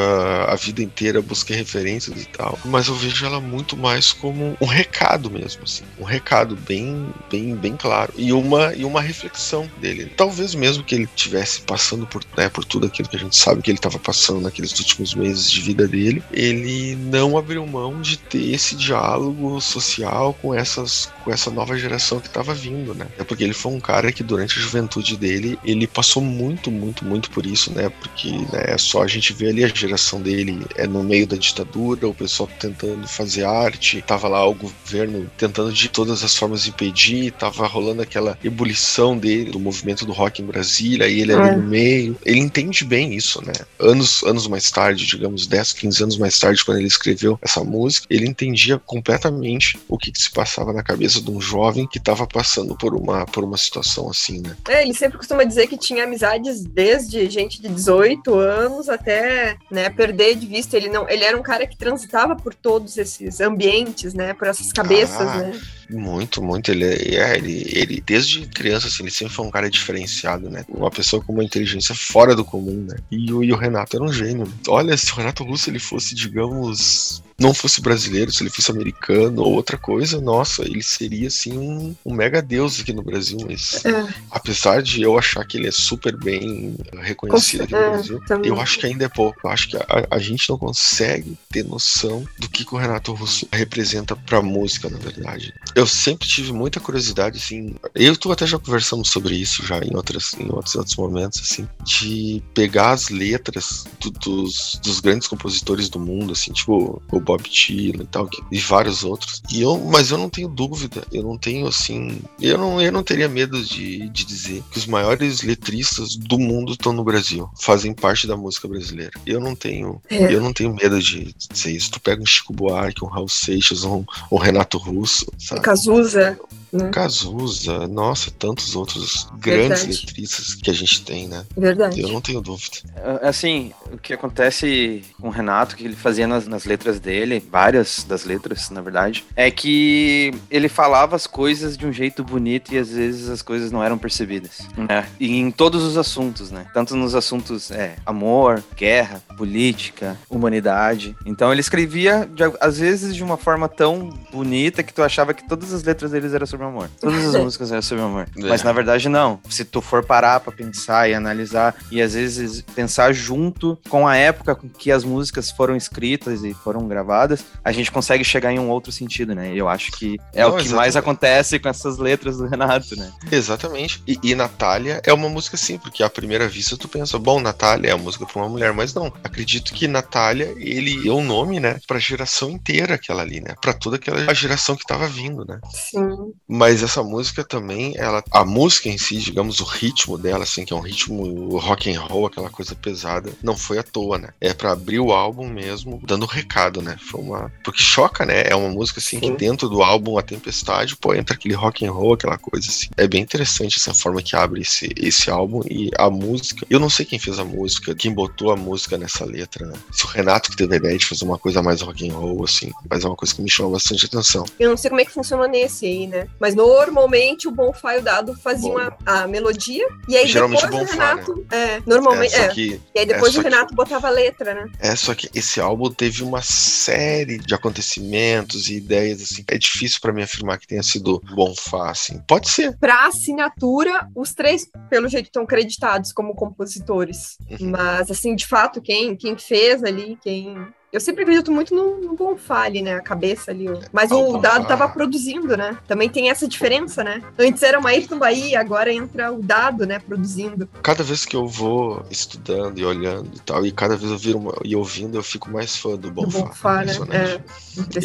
Speaker 3: a vida inteira, busquei referências e tal, mas eu vejo ela muito mais como um recado mesmo, assim, um recado bem, bem, bem claro e uma e uma reflexão dele. Talvez mesmo que ele tivesse passando por, né, por tudo aquilo que a gente sabe que ele estava passando naqueles últimos meses de vida dele, ele não abriu mão de ter esse diálogo social com essas com essa nova geração que estava vindo, né? É porque ele foi um cara que que durante a juventude dele, ele passou muito, muito, muito por isso, né? Porque né, é só a gente ver ali a geração dele é no meio da ditadura, o pessoal tentando fazer arte, tava lá o governo tentando de todas as formas impedir, tava rolando aquela ebulição dele, do movimento do rock em Brasília, e ele é. ali no meio. Ele entende bem isso, né? Anos, anos mais tarde, digamos 10, 15 anos mais tarde, quando ele escreveu essa música, ele entendia completamente o que, que se passava na cabeça de um jovem que estava passando por uma, por uma situação assim, né?
Speaker 1: É, ele sempre costuma dizer que tinha amizades desde gente de 18 anos até, né, perder de vista. Ele não, ele era um cara que transitava por todos esses ambientes, né, por essas cabeças, ah. né?
Speaker 3: Muito, muito. Ele, é, ele, ele, desde criança, assim, ele sempre foi um cara diferenciado, né? Uma pessoa com uma inteligência fora do comum, né? E o, e o Renato era um gênio. Olha, se o Renato Russo ele fosse, digamos, não fosse brasileiro, se ele fosse americano ou outra coisa, nossa, ele seria assim um, um mega deus aqui no Brasil. Mas é. apesar de eu achar que ele é super bem reconhecido aqui no é, Brasil, também. eu acho que ainda é pouco. Eu acho que a, a, gente não consegue ter noção do que, que o Renato Russo representa pra música, na verdade eu sempre tive muita curiosidade, assim. Eu tô até já conversando sobre isso já em, outras, em outros, outros momentos, assim, de pegar as letras do, dos, dos grandes compositores do mundo, assim, tipo o Bob Dylan e tal, e vários outros. E eu, mas eu não tenho dúvida, eu não tenho, assim. Eu não, eu não teria medo de, de dizer que os maiores letristas do mundo estão no Brasil, fazem parte da música brasileira. Eu não tenho, é. eu não tenho medo de dizer isso. Tu pega um Chico Buarque, um Raul Seixas, um, um Renato Russo, sabe?
Speaker 1: Cazuza. Né?
Speaker 3: Cazuza, nossa, tantos outros grandes Verdade. letristas que a gente tem, né?
Speaker 1: Verdade.
Speaker 3: Eu não tenho dúvida.
Speaker 2: É, assim, o que acontece com o Renato, que ele fazia nas, nas letras dele, várias das letras, na verdade, é que ele falava as coisas de um jeito bonito e às vezes as coisas não eram percebidas. Né? E em todos os assuntos, né? Tanto nos assuntos é, amor, guerra, política, humanidade. Então ele escrevia, de, às vezes, de uma forma tão bonita que tu achava que todas as letras deles eram sobre amor. Todas as músicas eram sobre amor. É. Mas na verdade não. Se tu for parar pra pensar e analisar e às vezes pensar junto com a época com que as músicas foram escritas e foram gravadas, a gente consegue chegar em um outro sentido, né? E eu acho que é não, o que exatamente. mais acontece com essas letras do Renato, né?
Speaker 3: Exatamente. E, e Natália é uma música assim, porque à primeira vista tu pensa, bom, Natália é a música pra uma mulher, mas não. Acredito que Natália, ele é o um nome, né, pra geração inteira aquela ali, né? Pra toda aquela geração que tava vindo, né?
Speaker 1: Sim.
Speaker 3: Mas essa música também, ela, a música em si, digamos, o ritmo dela, assim, que é um ritmo rock and roll, aquela coisa pesada, não foi à toa, né? É para abrir o álbum mesmo, dando recado, né? Foi uma, porque choca, né? É uma música assim Sim. que dentro do álbum A Tempestade, pô, entra aquele rock and roll, aquela coisa assim. É bem interessante essa forma que abre esse, esse álbum e a música. Eu não sei quem fez a música, quem botou a música nessa letra, né? Se o Renato que teve a ideia de fazer uma coisa mais rock and roll, assim, mas é uma coisa que me chama bastante atenção.
Speaker 1: Eu não sei como é que funciona nesse aí, né? Mas normalmente o Bonfá e o Dado faziam a, a, melodia. E aí
Speaker 3: Geralmente
Speaker 1: depois
Speaker 3: o,
Speaker 1: Bonfá, o Renato. Né? É, normalmente. É, é. Que, e aí depois é, o Renato que, botava a letra, né?
Speaker 3: É, só que esse álbum teve uma série de acontecimentos e ideias, assim. É difícil para mim afirmar que tenha sido Bonfá, assim. Pode ser.
Speaker 1: Pra assinatura, os três, pelo jeito, estão creditados como compositores. Uhum. Mas, assim, de fato, quem, quem fez ali, quem eu sempre acredito muito no, no Bonfale, né? A cabeça ali. Mas o Dado tava produzindo, né? Também tem essa diferença, né? Antes era uma Ayrton Bahia, agora entra o Dado, né? Produzindo.
Speaker 3: Cada vez que eu vou estudando e olhando e tal, e cada vez eu viro uma, e ouvindo, eu fico mais fã do Bonfá.
Speaker 1: Do né?
Speaker 3: É,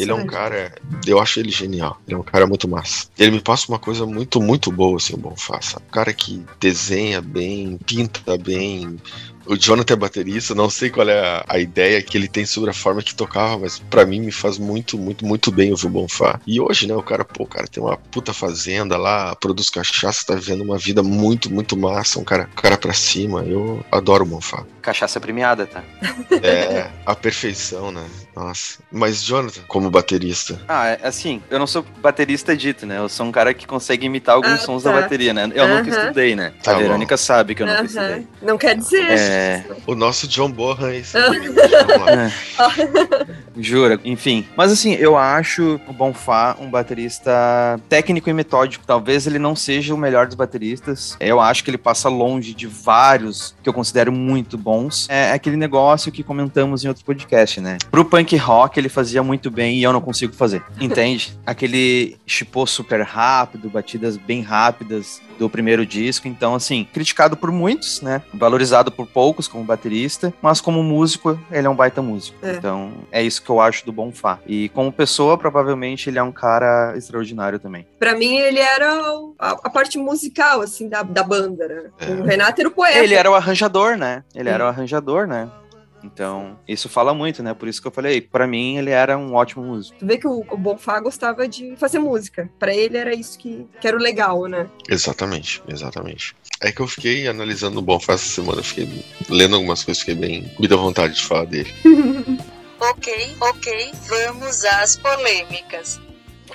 Speaker 3: ele é um cara, eu acho ele genial. Ele é um cara muito massa. Ele me passa uma coisa muito, muito boa, assim, o Bonfá, sabe? Um cara que desenha bem, pinta bem, O Jonathan é baterista, não sei qual é a, a, ideia que ele tem sobre a forma que tocava, mas para mim me faz muito, muito, muito bem ouvir o Bonfá. E hoje, né, o cara, pô, o cara tem uma puta fazenda lá, produz cachaça, tá vivendo uma vida muito, muito massa, um cara, um cara pra cima. Eu adoro o Bonfá.
Speaker 2: Cachaça premiada, tá?
Speaker 3: É, a perfeição, né? Nossa. Mas, Jonathan, como baterista?
Speaker 2: Ah, é, assim, eu não sou baterista dito, né? Eu sou um cara que consegue imitar alguns ah, sons tá. da bateria, né? Eu uh -huh. nunca estudei, né? Tá a Verônica sabe que eu nunca uh -huh. estudei.
Speaker 1: Não quer dizer.
Speaker 2: É...
Speaker 3: O nosso John Bohan é esse.
Speaker 2: Jura, enfim. Mas assim, eu acho o Bonfá um baterista técnico e metódico. Talvez ele não seja o melhor dos bateristas. Eu acho que ele passa longe de vários que eu considero muito bons. É aquele negócio que comentamos em outro podcast, né? Pro punk rock ele fazia muito bem e eu não consigo fazer. Entende? Aquele chipô super rápido, batidas bem rápidas do primeiro disco. Então, assim, criticado por muitos, né? Valorizado por poucos como baterista, mas como músico, ele é um baita músico. É. Então, é isso que eu acho do Bonfá. E como pessoa, provavelmente ele é um cara extraordinário também.
Speaker 1: Para mim, ele era a, a, parte musical, assim, da, da banda, né? É. O Renato era o poeta.
Speaker 2: Ele era o arranjador, né? Ele era o arranjador, né? Então, isso fala muito, né? Por isso que eu falei, para mim ele era um ótimo músico.
Speaker 1: Tu vê que o, o Bonfá gostava de fazer música. Para ele era isso que, que era o legal, né?
Speaker 3: Exatamente, exatamente. É que eu fiquei analisando o Bonfá essa semana, fiquei lendo algumas coisas, fiquei bem. me deu vontade de falar dele.
Speaker 4: ok, ok, vamos às polêmicas.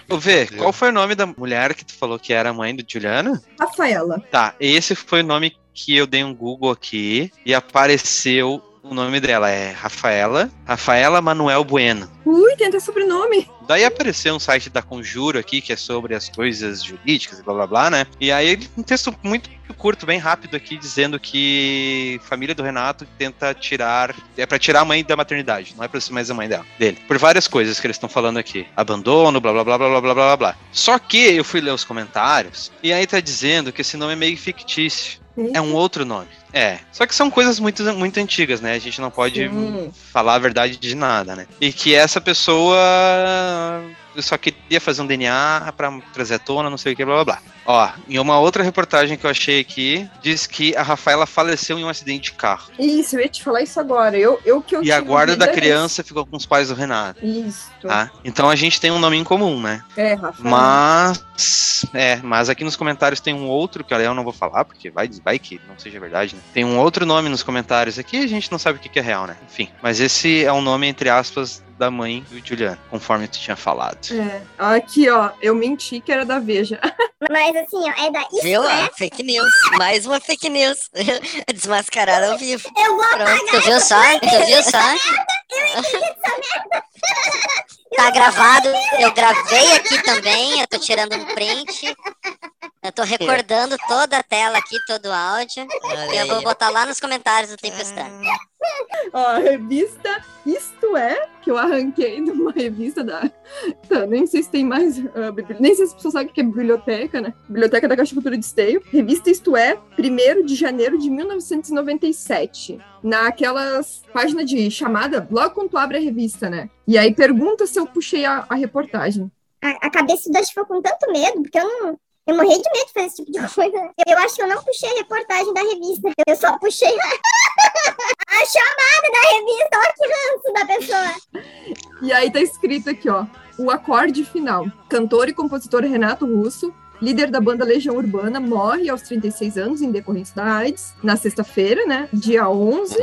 Speaker 2: Ô, Vê, qual foi o nome da mulher que tu falou que era a mãe do Juliana?
Speaker 1: Rafaela.
Speaker 2: Tá, esse foi o nome que eu dei um Google aqui e apareceu o nome dela é Rafaela, Rafaela Manuel Bueno.
Speaker 1: Ui, tem até sobrenome.
Speaker 2: Daí apareceu um site da Conjuro aqui, que é sobre as coisas jurídicas e blá blá blá, né? E aí um texto muito curto, bem rápido aqui, dizendo que família do Renato tenta tirar. É para tirar a mãe da maternidade, não é pra ser mais a mãe dela, dele. Por várias coisas que eles estão falando aqui. Abandono, blá blá blá blá blá blá blá blá. Só que eu fui ler os comentários e aí tá dizendo que esse nome é meio fictício. É um outro nome. É. Só que são coisas muito, muito antigas, né? A gente não pode Sim. falar a verdade de nada, né? E que essa pessoa só queria fazer um DNA para trazer à tona, não sei o que, blá blá blá. Ó, em uma outra reportagem que eu achei aqui, diz que a Rafaela faleceu em um acidente de carro.
Speaker 1: Isso, eu ia te falar isso agora. Eu, eu que eu
Speaker 2: E a guarda da criança ficou com os pais do Renato.
Speaker 1: Isso.
Speaker 2: Tá? Então a gente tem um nome em comum, né?
Speaker 1: É, Rafaela.
Speaker 2: Mas. É, mas aqui nos comentários tem um outro, que eu não vou falar, porque vai, vai que não seja verdade, né? Tem um outro nome nos comentários aqui, a gente não sabe o que é real, né? Enfim. Mas esse é um nome, entre aspas, da mãe do Juliano, conforme tu tinha falado.
Speaker 1: É. Aqui, ó, eu menti que era da Veja.
Speaker 4: Mas assim, ó, é da Isso
Speaker 5: Viu? É? Fake news. Mais uma fake news. Desmascarada ao vivo.
Speaker 4: Eu vou Pronto.
Speaker 5: Tu viu só? Tu viu só? Tá gravado. Eu gravei aqui também. Eu tô tirando um print. Eu tô recordando toda a tela aqui, todo o áudio. e eu vou botar lá nos comentários do Tempestando.
Speaker 1: Ó, a revista Isto É, que eu arranquei de uma revista da. Tá, nem sei se tem mais. Uh, nem sei se as pessoas sabem o que é biblioteca, né? Biblioteca da Caixa Cultura de Esteio. Revista Isto É, 1 de janeiro de 1997. Naquelas páginas de chamada, logo quando tu abre a revista, né? E aí pergunta se eu puxei a, a reportagem.
Speaker 4: A, a cabeça do ficou com tanto medo, porque eu não eu morri de medo de fazer esse tipo de coisa. Eu acho que eu não puxei a reportagem da revista. Eu só puxei a, a chamada da revista. Olha que ranço da pessoa.
Speaker 1: E aí tá escrito aqui, ó. O acorde final. Cantor e compositor Renato Russo, líder da banda Legião Urbana, morre aos 36 anos em decorrência da AIDS, na sexta-feira, né? Dia 11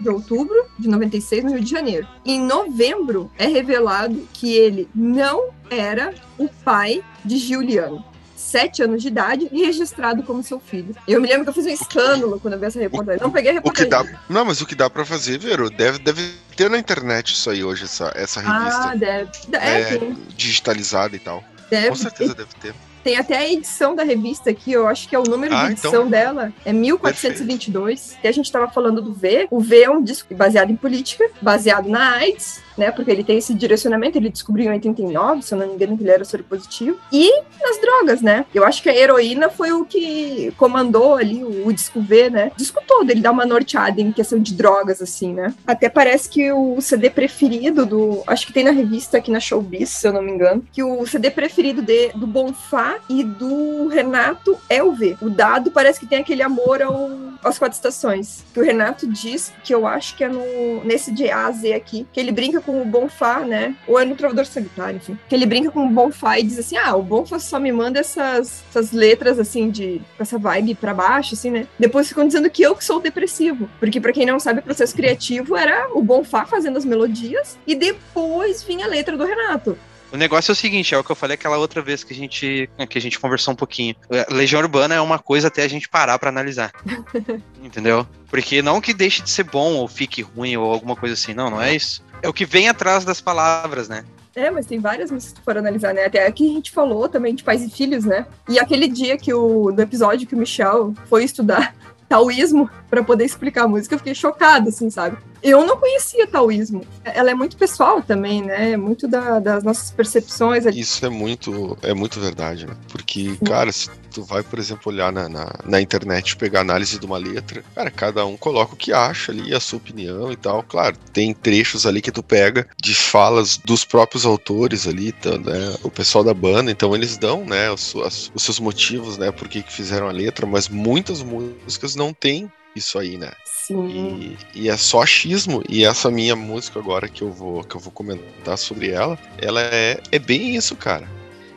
Speaker 1: de outubro de 96, no Rio de Janeiro. Em novembro, é revelado que ele não era o pai de Juliano sete anos de idade e registrado como seu filho. Eu me lembro que eu fiz um escândalo quando eu vi essa reportagem. não peguei a reportagem.
Speaker 3: O que dá, não, mas o que dá pra fazer, Vero, deve, deve ter na internet isso aí hoje, essa, essa revista.
Speaker 1: Ah, deve.
Speaker 3: É, é digitalizada e tal.
Speaker 1: Deve.
Speaker 3: Com certeza deve ter.
Speaker 1: Tem até a edição da revista aqui, eu acho que é o número ah, de edição então... dela, é 1422. Perfeito. E a gente estava falando do V. O V é um disco baseado em política, baseado na AIDS, né? Porque ele tem esse direcionamento, ele descobriu em 89, se eu não me engano, que ele era positivo. E nas drogas, né? Eu acho que a heroína foi o que comandou ali o, o disco V, né? O disco todo, ele dá uma norteada em questão de drogas, assim, né? Até parece que o CD preferido do. Acho que tem na revista aqui na Showbiz, se eu não me engano, que o CD preferido de, do Bonfá e do Renato é o V. O Dado parece que tem aquele amor ao, As Quatro Estações. Que o Renato diz que eu acho que é no, nesse de A a Z aqui, que ele brinca com o Bonfá, né? Ou é no Trovador Solitário, enfim. Que ele brinca com o Bonfá e diz assim: ah, o Bonfá só me manda essas, essas letras, assim, de com essa vibe pra baixo, assim, né? Depois ficam dizendo que eu que sou o depressivo. Porque, pra quem não sabe, o processo criativo era o Bonfá fazendo as melodias e depois vinha a letra do Renato.
Speaker 2: O negócio é o seguinte, é o que eu falei aquela outra vez que a gente, que a gente conversou um pouquinho. Legião Urbana é uma coisa até a gente parar para analisar. Entendeu? Porque não que deixe de ser bom ou fique ruim ou alguma coisa assim, não, não é isso. É o que vem atrás das palavras, né?
Speaker 1: É, mas tem várias músicas que for analisar, né? Até aqui a gente falou também de pais e filhos, né? E aquele dia que o do episódio que o Michel foi estudar taoísmo para poder explicar a música, eu fiquei chocada, assim, sabe? Eu não conhecia taoísmo. Ela é muito pessoal também, né? Muito da, das nossas percepções.
Speaker 3: Isso é muito, é muito verdade, né? Porque, Sim. cara, se tu vai, por exemplo, olhar na, na, na, internet, pegar análise de uma letra, cara, cada um coloca o que acha ali, a sua opinião e tal. Claro, tem trechos ali que tu pega de falas dos próprios autores ali, então, né? O pessoal da banda, então eles dão, né, os, os seus motivos, né, por que fizeram a letra, mas muitas músicas não têm isso aí, né?
Speaker 1: Sim.
Speaker 3: E, e, é só achismo. E essa minha música agora que eu vou que eu vou comentar sobre ela, ela é, é bem isso, cara.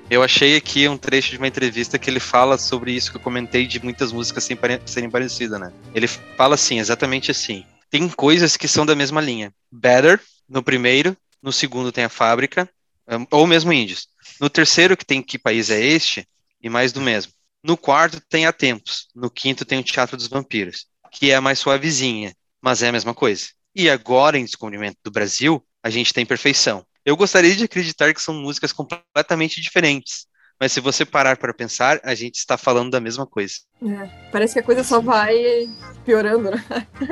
Speaker 2: Eu achei aqui um trecho de uma entrevista que ele fala sobre isso que eu comentei de muitas músicas serem parecidas, né? Ele fala assim, exatamente assim. Tem coisas que são da mesma linha. Better, no primeiro, no segundo tem a fábrica, ou mesmo índios. No terceiro, que tem que país é este, e mais do mesmo. No quarto tem a Tempos. No quinto tem o Teatro dos Vampiros que é a mais suavezinha, mas é a mesma coisa. E agora, em Descobrimento do Brasil, a gente tem Perfeição. Eu gostaria de acreditar que são músicas completamente diferentes, mas se você parar para pensar, a gente está falando da mesma coisa.
Speaker 1: É, parece que a coisa só vai piorando, né?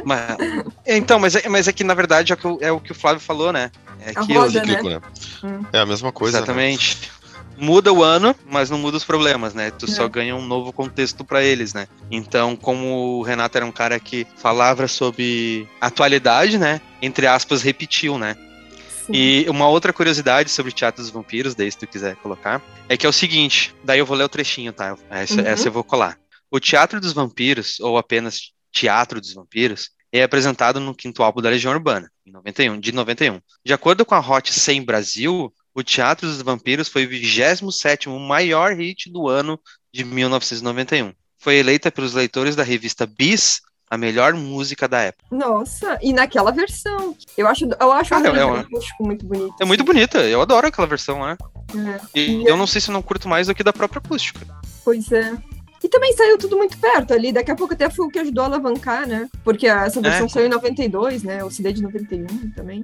Speaker 2: Mas, então, mas é, mas é que na verdade é o que, é o, que o Flávio falou, né? É
Speaker 1: a roda, né?
Speaker 3: né? Hum. É a mesma coisa.
Speaker 2: Né? Exatamente. Né? muda o ano, mas não muda os problemas, né? Tu é. só ganha um novo contexto para eles, né? Então, como o Renato era um cara que falava sobre atualidade, né? Entre aspas, repetiu, né? Sim. E uma outra curiosidade sobre o Teatro dos Vampiros, daí se tu quiser colocar, é que é o seguinte, daí eu vou ler o trechinho, tá? Essa, uhum. essa eu vou colar. O Teatro dos Vampiros, ou apenas Teatro dos Vampiros, é apresentado no quinto álbum da Legião Urbana, em 91, de 91. De acordo com a Hot 100 Brasil, o Teatro dos Vampiros foi o 27 maior hit do ano de 1991. Foi eleita pelos leitores da revista Bis a melhor música da época.
Speaker 1: Nossa, e naquela versão. Eu acho, eu acho
Speaker 2: ah, é,
Speaker 1: uma... muito bonita.
Speaker 2: É muito bonita, eu adoro aquela versão, né? É. E, e eu não sei se não curto mais do que da própria acústica.
Speaker 1: Pois é. E também saiu tudo muito perto ali. Daqui a pouco até foi o que ajudou a alavancar, né? Porque essa versão é. saiu em 92, né? O CD de 91 também.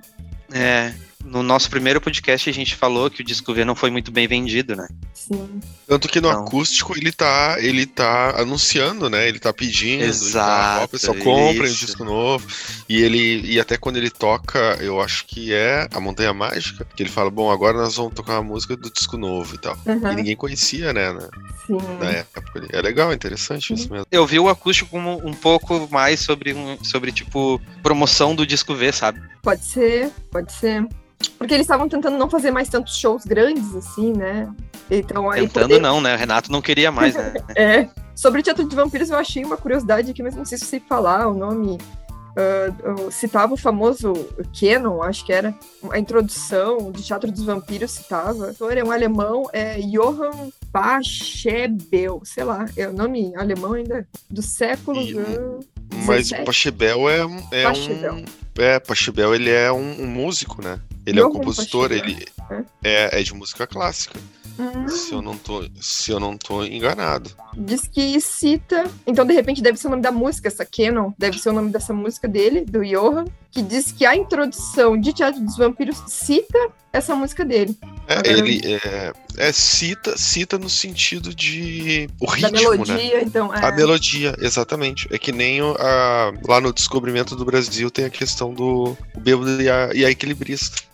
Speaker 2: É, no nosso primeiro podcast a gente falou que o disco V não foi muito bem vendido, né?
Speaker 1: Sim.
Speaker 3: Tanto que no então... acústico ele tá, ele tá anunciando, né? Ele tá pedindo,
Speaker 2: Exato,
Speaker 3: a pessoa compra um disco novo. E ele e até quando ele toca, eu acho que é a Montanha Mágica, que ele fala, bom, agora nós vamos tocar uma música do disco novo e tal. Uhum. E ninguém conhecia, né?
Speaker 1: Sim.
Speaker 3: Na época. É legal, é interessante isso mesmo.
Speaker 2: Eu vi o acústico como um pouco mais sobre, sobre tipo, promoção do disco V, sabe?
Speaker 1: Pode ser, pode ser. Porque eles estavam tentando não fazer mais tantos shows grandes, assim, né? Então,
Speaker 2: aí tentando poder... não, né? O Renato não queria mais, né?
Speaker 1: é. Sobre o Teatro de Vampiros, eu achei uma curiosidade aqui, mas não sei se sei falar o nome. Uh, citava o famoso Canon, acho que era a introdução do Teatro dos Vampiros, citava. O é um alemão, é Johann Pachebel, sei lá, é o nome alemão ainda do século. E, uh,
Speaker 3: mas Pachebel é, é Pachebel. um. É, Pachebel ele é um, um músico, né? Ele é um compositor, ele é, é de música clássica. Hum. Se eu não tô, se eu não tô enganado.
Speaker 1: Diz que cita, então de repente deve ser o nome da música, essa Canon, deve ser o nome dessa música dele, do Johan, que diz que a introdução de Teatro dos Vampiros cita essa música dele.
Speaker 3: É, ele é, é, cita, cita no sentido de o ritmo,
Speaker 1: da melodia,
Speaker 3: né?
Speaker 1: então. É.
Speaker 3: A melodia, exatamente. É que nem a, lá no Descobrimento do Brasil tem a questão do bêbado e a, e a equilibrista.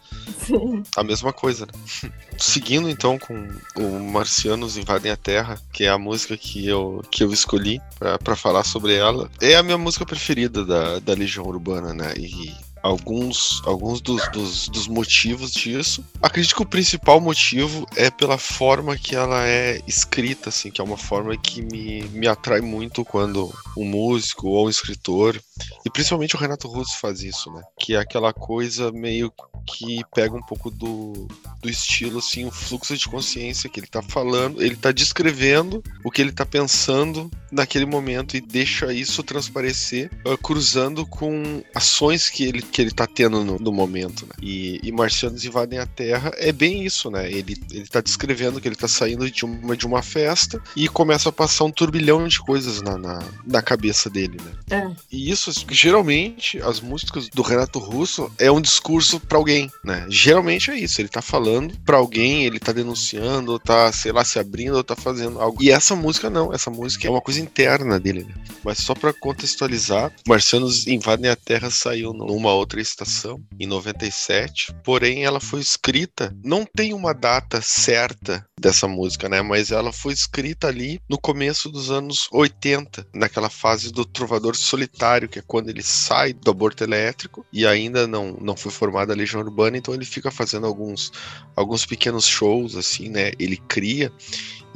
Speaker 1: Sim.
Speaker 3: A mesma coisa, né? Seguindo então com o Marcianos Invadem a Terra, que é a música que eu, que eu escolhi para falar sobre ela, é a minha música preferida da, da Legião Urbana, né? E alguns, alguns dos, dos, dos, motivos disso. Acredito que o principal motivo é pela forma que ela é escrita, assim, que é uma forma que me, me atrai muito quando um músico ou um escritor, e principalmente o Renato Russo faz isso, né? Que é aquela coisa meio que pega um pouco do, do estilo, assim, o fluxo de consciência que ele tá falando, ele tá descrevendo o que ele tá pensando naquele momento e deixa isso transparecer, uh, cruzando com ações que ele, que ele tá tendo no, no momento. Né? E, e Marcianos Invadem a Terra é bem isso, né? Ele, ele tá descrevendo que ele tá saindo de uma, de uma festa e começa a passar um turbilhão de coisas na, na, na cabeça dele, né? É. E isso, geralmente, as músicas do Renato Russo é um discurso para alguém, né? Geralmente é isso, ele tá falando para alguém, ele tá denunciando, tá, sei lá, se abrindo, ou tá fazendo algo. E essa música não, essa música é uma coisa interna dele, né? Mas só para contextualizar, Marcianos Invadem a Terra saiu numa outra estação, em 97, porém ela foi escrita, não tem uma data certa dessa música, né? Mas ela foi escrita ali no começo dos anos 80, naquela fase do trovador solitário, que é quando ele sai do aborto elétrico e ainda não, não foi formada a Legião Urbana, então ele fica fazendo alguns, alguns pequenos shows, assim, né? Ele cria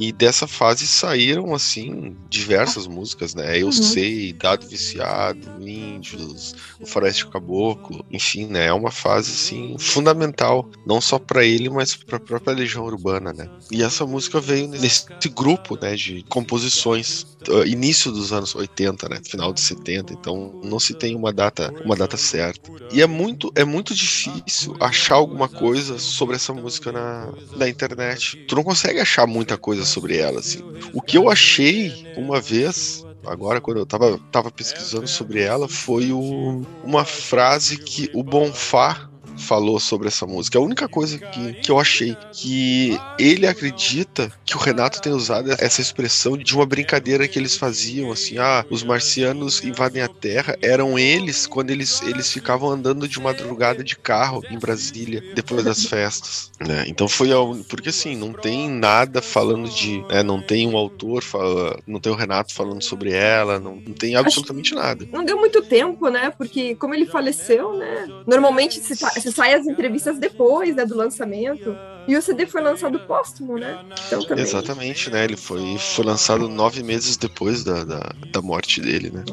Speaker 3: e dessa fase saíram, assim, diversas músicas, né? Eu uhum. Sei, Dado Viciado, Índios, O Floresta Caboclo, enfim, né? É uma fase, assim, fundamental, não só para ele, mas para a própria Legião Urbana, né? E essa música veio nesse grupo, né, de composições, uh, início dos anos 80, né? Final de 70, então não se tem uma data, uma data certa. E é muito, é muito difícil achar alguma coisa sobre essa música na, na internet. Tu não consegue achar muita coisa sobre ela, assim. O que eu achei uma vez agora quando eu tava, tava pesquisando sobre ela foi o, uma frase que o Bonfá falou sobre essa música. A única coisa que, que eu achei que ele acredita que o Renato tem usado essa expressão de uma brincadeira que eles faziam, assim, ah, os marcianos invadem a Terra, eram eles quando eles, eles ficavam andando de madrugada de carro em Brasília depois das festas, né? Então foi a, porque assim, não tem nada falando de, né, não tem um autor, fala, não tem o Renato falando sobre ela, não, não tem absolutamente nada.
Speaker 1: Não deu muito tempo, né? Porque como ele faleceu, né? Normalmente se, se sai as entrevistas depois né, do lançamento. E o CD foi lançado póstumo, né?
Speaker 3: Então, também... Exatamente, né? Ele foi, foi lançado nove meses depois da, da, da morte dele, né?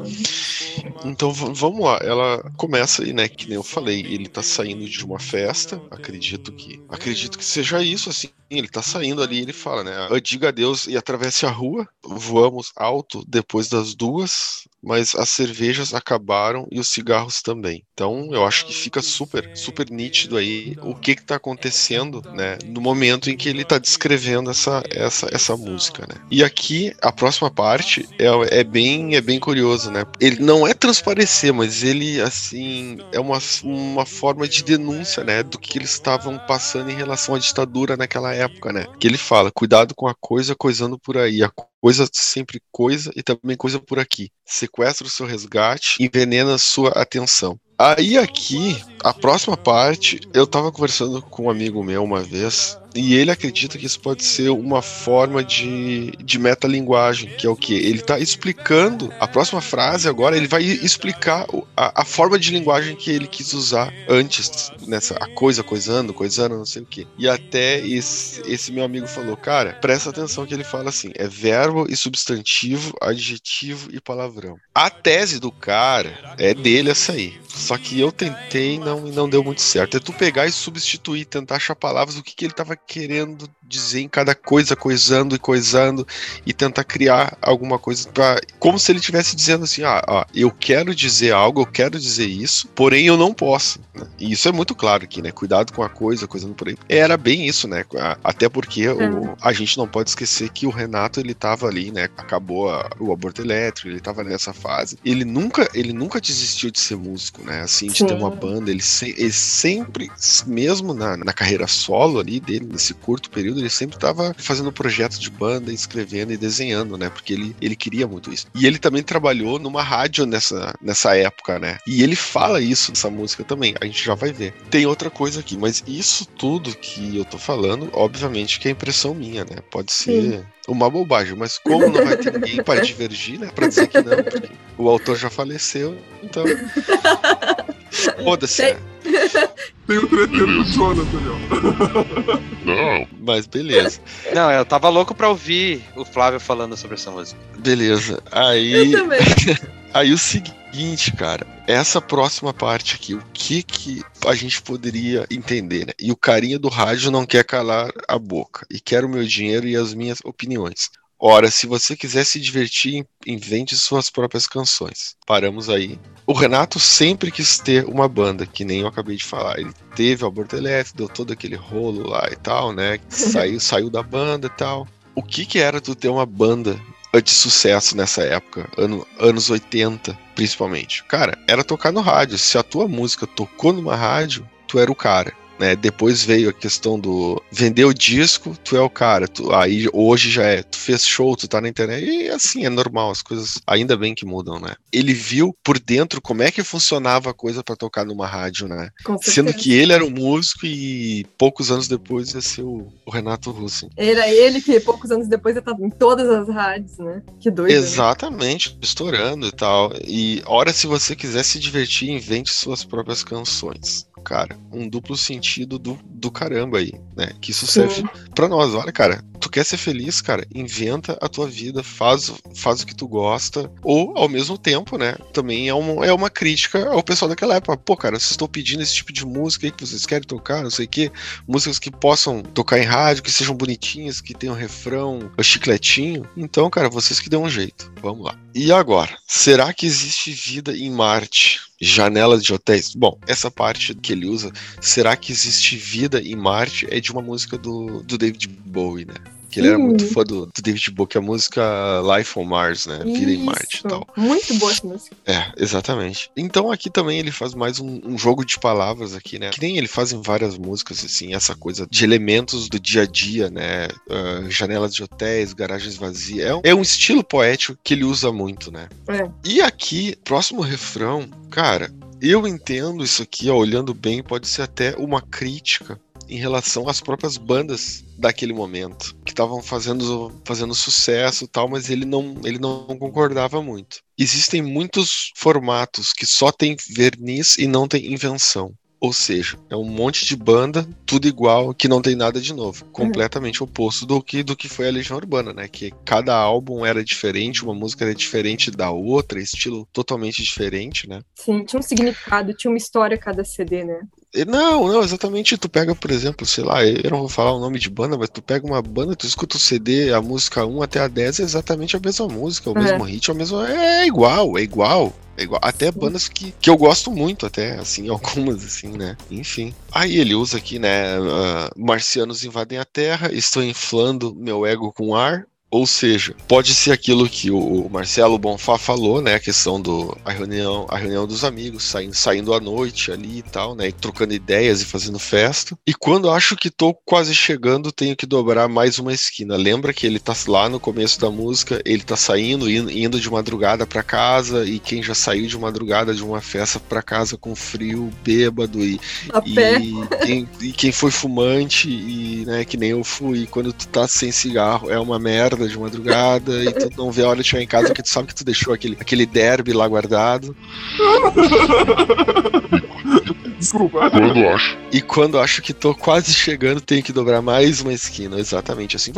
Speaker 3: Então vamos lá. Ela começa aí, né? Que nem eu falei, ele tá saindo de uma festa. Acredito que. Acredito que seja isso, assim. Ele tá saindo ali ele fala, né? Diga adeus e atravesse a rua. Voamos alto depois das duas mas as cervejas acabaram e os cigarros também. Então eu acho que fica super, super nítido aí o que está acontecendo, né, no momento em que ele está descrevendo essa, essa, essa música, né. E aqui a próxima parte é, é bem, é bem curioso, né. Ele não é transparecer, mas ele assim é uma, uma forma de denúncia, né, do que eles estavam passando em relação à ditadura naquela época, né. Que ele fala, cuidado com a coisa coisando por aí, a coisa sempre coisa e também coisa por aqui. Sequestra o seu resgate, envenena sua atenção. Aí aqui, a próxima parte, eu tava conversando com um amigo meu uma vez, e ele acredita que isso pode ser uma forma de, de metalinguagem, que é o que? Ele está explicando, a próxima frase agora, ele vai explicar a, a, forma de linguagem que ele quis usar antes, nessa a coisa, coisando, coisando, não sei o que. E até esse, esse meu amigo falou, cara, presta atenção que ele fala assim, é verbo e substantivo, adjetivo e palavrão. A tese do cara é dele essa aí. Só que eu tentei e não, não deu muito certo. É tu pegar e substituir, tentar achar palavras do que, que ele estava querendo dizer em cada coisa, coisando e coisando, e tentar criar alguma coisa para Como se ele estivesse dizendo assim: ah, ah, eu quero dizer algo, eu quero dizer isso, porém eu não posso. Né? E isso é muito claro aqui, né? Cuidado com a coisa, coisando por aí. Era bem isso, né? Até porque o, uhum. a gente não pode esquecer que o Renato ele tava ali, né? Acabou a, o aborto elétrico, ele tava nessa fase. Ele nunca, ele nunca desistiu de ser músico, né? Assim, de Sim. ter uma banda. Ele, se, ele sempre, mesmo na, na carreira solo ali dele, nesse curto período, ele sempre estava fazendo projetos de banda, escrevendo e desenhando, né? Porque ele, ele queria muito isso. E ele também trabalhou numa rádio nessa, nessa época, né? E ele fala isso nessa música também. A gente já vai ver. Tem outra coisa aqui, mas isso tudo que eu tô falando, obviamente que é impressão minha, né? Pode ser. Sim uma bobagem, mas como não vai ter ninguém para divergir, né? Para dizer que não, porque o autor já faleceu, então Foda-se.
Speaker 1: Tem-
Speaker 6: Tem o treteiro do Jonathan, ó.
Speaker 3: Não. Mas beleza.
Speaker 2: Não, eu tava louco pra ouvir o Flávio falando sobre essa música.
Speaker 3: Beleza.
Speaker 1: Eu
Speaker 3: Aí.
Speaker 1: também.
Speaker 3: Aí o seguinte, cara, essa próxima parte aqui, o que que a gente poderia entender, né? E o carinha do rádio não quer calar a boca e quer o meu dinheiro e as minhas opiniões. Ora, se você quiser se divertir, invente suas próprias canções. Paramos aí. O Renato sempre quis ter uma banda, que nem eu acabei de falar. Ele teve o aborto elétrico, deu todo aquele rolo lá e tal, né? Saiu, saiu da banda e tal. O que que era tu ter uma banda de sucesso nessa época, ano- anos 80, principalmente. Cara, era tocar no rádio. Se a tua música tocou numa rádio, tu era o cara. Né? Depois veio a questão do vender o disco, tu é o cara. Tu, aí hoje já é, tu fez show, tu tá na internet, e assim, é normal, as coisas ainda bem que mudam, né? Ele viu por dentro como é que funcionava a coisa pra tocar numa rádio, né? Sendo que ele era um músico e poucos anos depois ia ser o, o Renato Russo.
Speaker 1: Era ele que poucos anos depois já tava em todas as rádios, né? Que doido. né?
Speaker 3: Exatamente, estourando e tal. E ora, se você quiser se divertir, invente suas próprias canções. Cara, um duplo sentido do, do caramba aí, né? Que isso
Speaker 1: Sim.
Speaker 3: serve pra nós. Olha, cara, tu quer ser feliz, cara? Inventa a tua vida, faz, faz o que tu gosta. Ou, ao mesmo tempo, né? Também é uma, é uma crítica ao pessoal daquela época. Pô, cara, vocês estão pedindo esse tipo de música aí que vocês querem tocar, não sei o quê. Músicas que possam tocar em rádio, que sejam bonitinhas, que tenham refrão, chicletinho. Então, cara, vocês que dêem um jeito. Vamos lá. E agora? Será que existe vida em Marte? Janelas de hotéis? Bom, essa parte que ele usa, será que existe vida em Marte? É de uma música do, do David Bowie, né? Que ele era muito fã do, do David Bowie, é a música Life on Mars, né? Vida em Marte e tal.
Speaker 1: Muito boa essa música.
Speaker 3: É, exatamente. Então aqui também ele faz mais um, um jogo de palavras aqui, né? Que nem ele faz em várias músicas, assim, essa coisa de elementos do dia a dia, né? Ah, janelas de hotéis, garagens vazias. É um, é um estilo poético que ele usa muito, né?
Speaker 1: É.
Speaker 3: E aqui, próximo refrão, cara, eu entendo isso aqui, ó, olhando bem, pode ser até uma crítica em relação às próprias bandas daquele momento, que estavam fazendo, fazendo sucesso e tal, mas ele não, ele não concordava muito. Existem muitos formatos que só tem verniz e não tem invenção. Ou seja, é um monte de banda, tudo igual, que não tem nada de novo. Completamente oposto do que, do que foi a Legião Urbana, né? Que cada álbum era diferente, uma música era diferente da outra, estilo totalmente diferente, né?
Speaker 1: Sim, tinha um significado, tinha uma história cada CD, né?
Speaker 3: Não, não, exatamente. Tu pega, por exemplo, sei lá, eu não vou falar o nome de banda, mas tu pega uma banda, tu escuta o CD, a música 1 até a 10 é exatamente a mesma música, o
Speaker 1: É.
Speaker 3: mesmo hit, é o mesmo. É igual, é igual. É igual. Até bandas que, que eu gosto muito, até, assim, algumas, assim, né? Enfim. Aí ele usa aqui, né? ah, Marcianos invadem a Terra, estou inflando meu ego com ar. Ou seja, pode ser aquilo que o Marcelo Bonfá falou, né? A questão do a reunião, a reunião dos amigos, saindo, saindo à noite ali e tal, né? E trocando ideias e fazendo festa. E quando acho que tô quase chegando, tenho que dobrar mais uma esquina. Lembra que ele tá lá no começo da música, ele tá saindo, indo, indo de madrugada para casa, e quem já saiu de madrugada de uma festa para casa com frio, bêbado e
Speaker 1: A pé.
Speaker 3: e quem, e quem foi fumante e né, que nem eu fui, quando tu tá sem cigarro é uma merda de madrugada e tu não vê a hora de chegar em casa porque tu sabe que tu deixou aquele, aquele derby lá guardado.
Speaker 6: Desculpa.
Speaker 3: Quando acho. E quando acho que tô quase chegando, tenho que dobrar mais uma esquina. Exatamente assim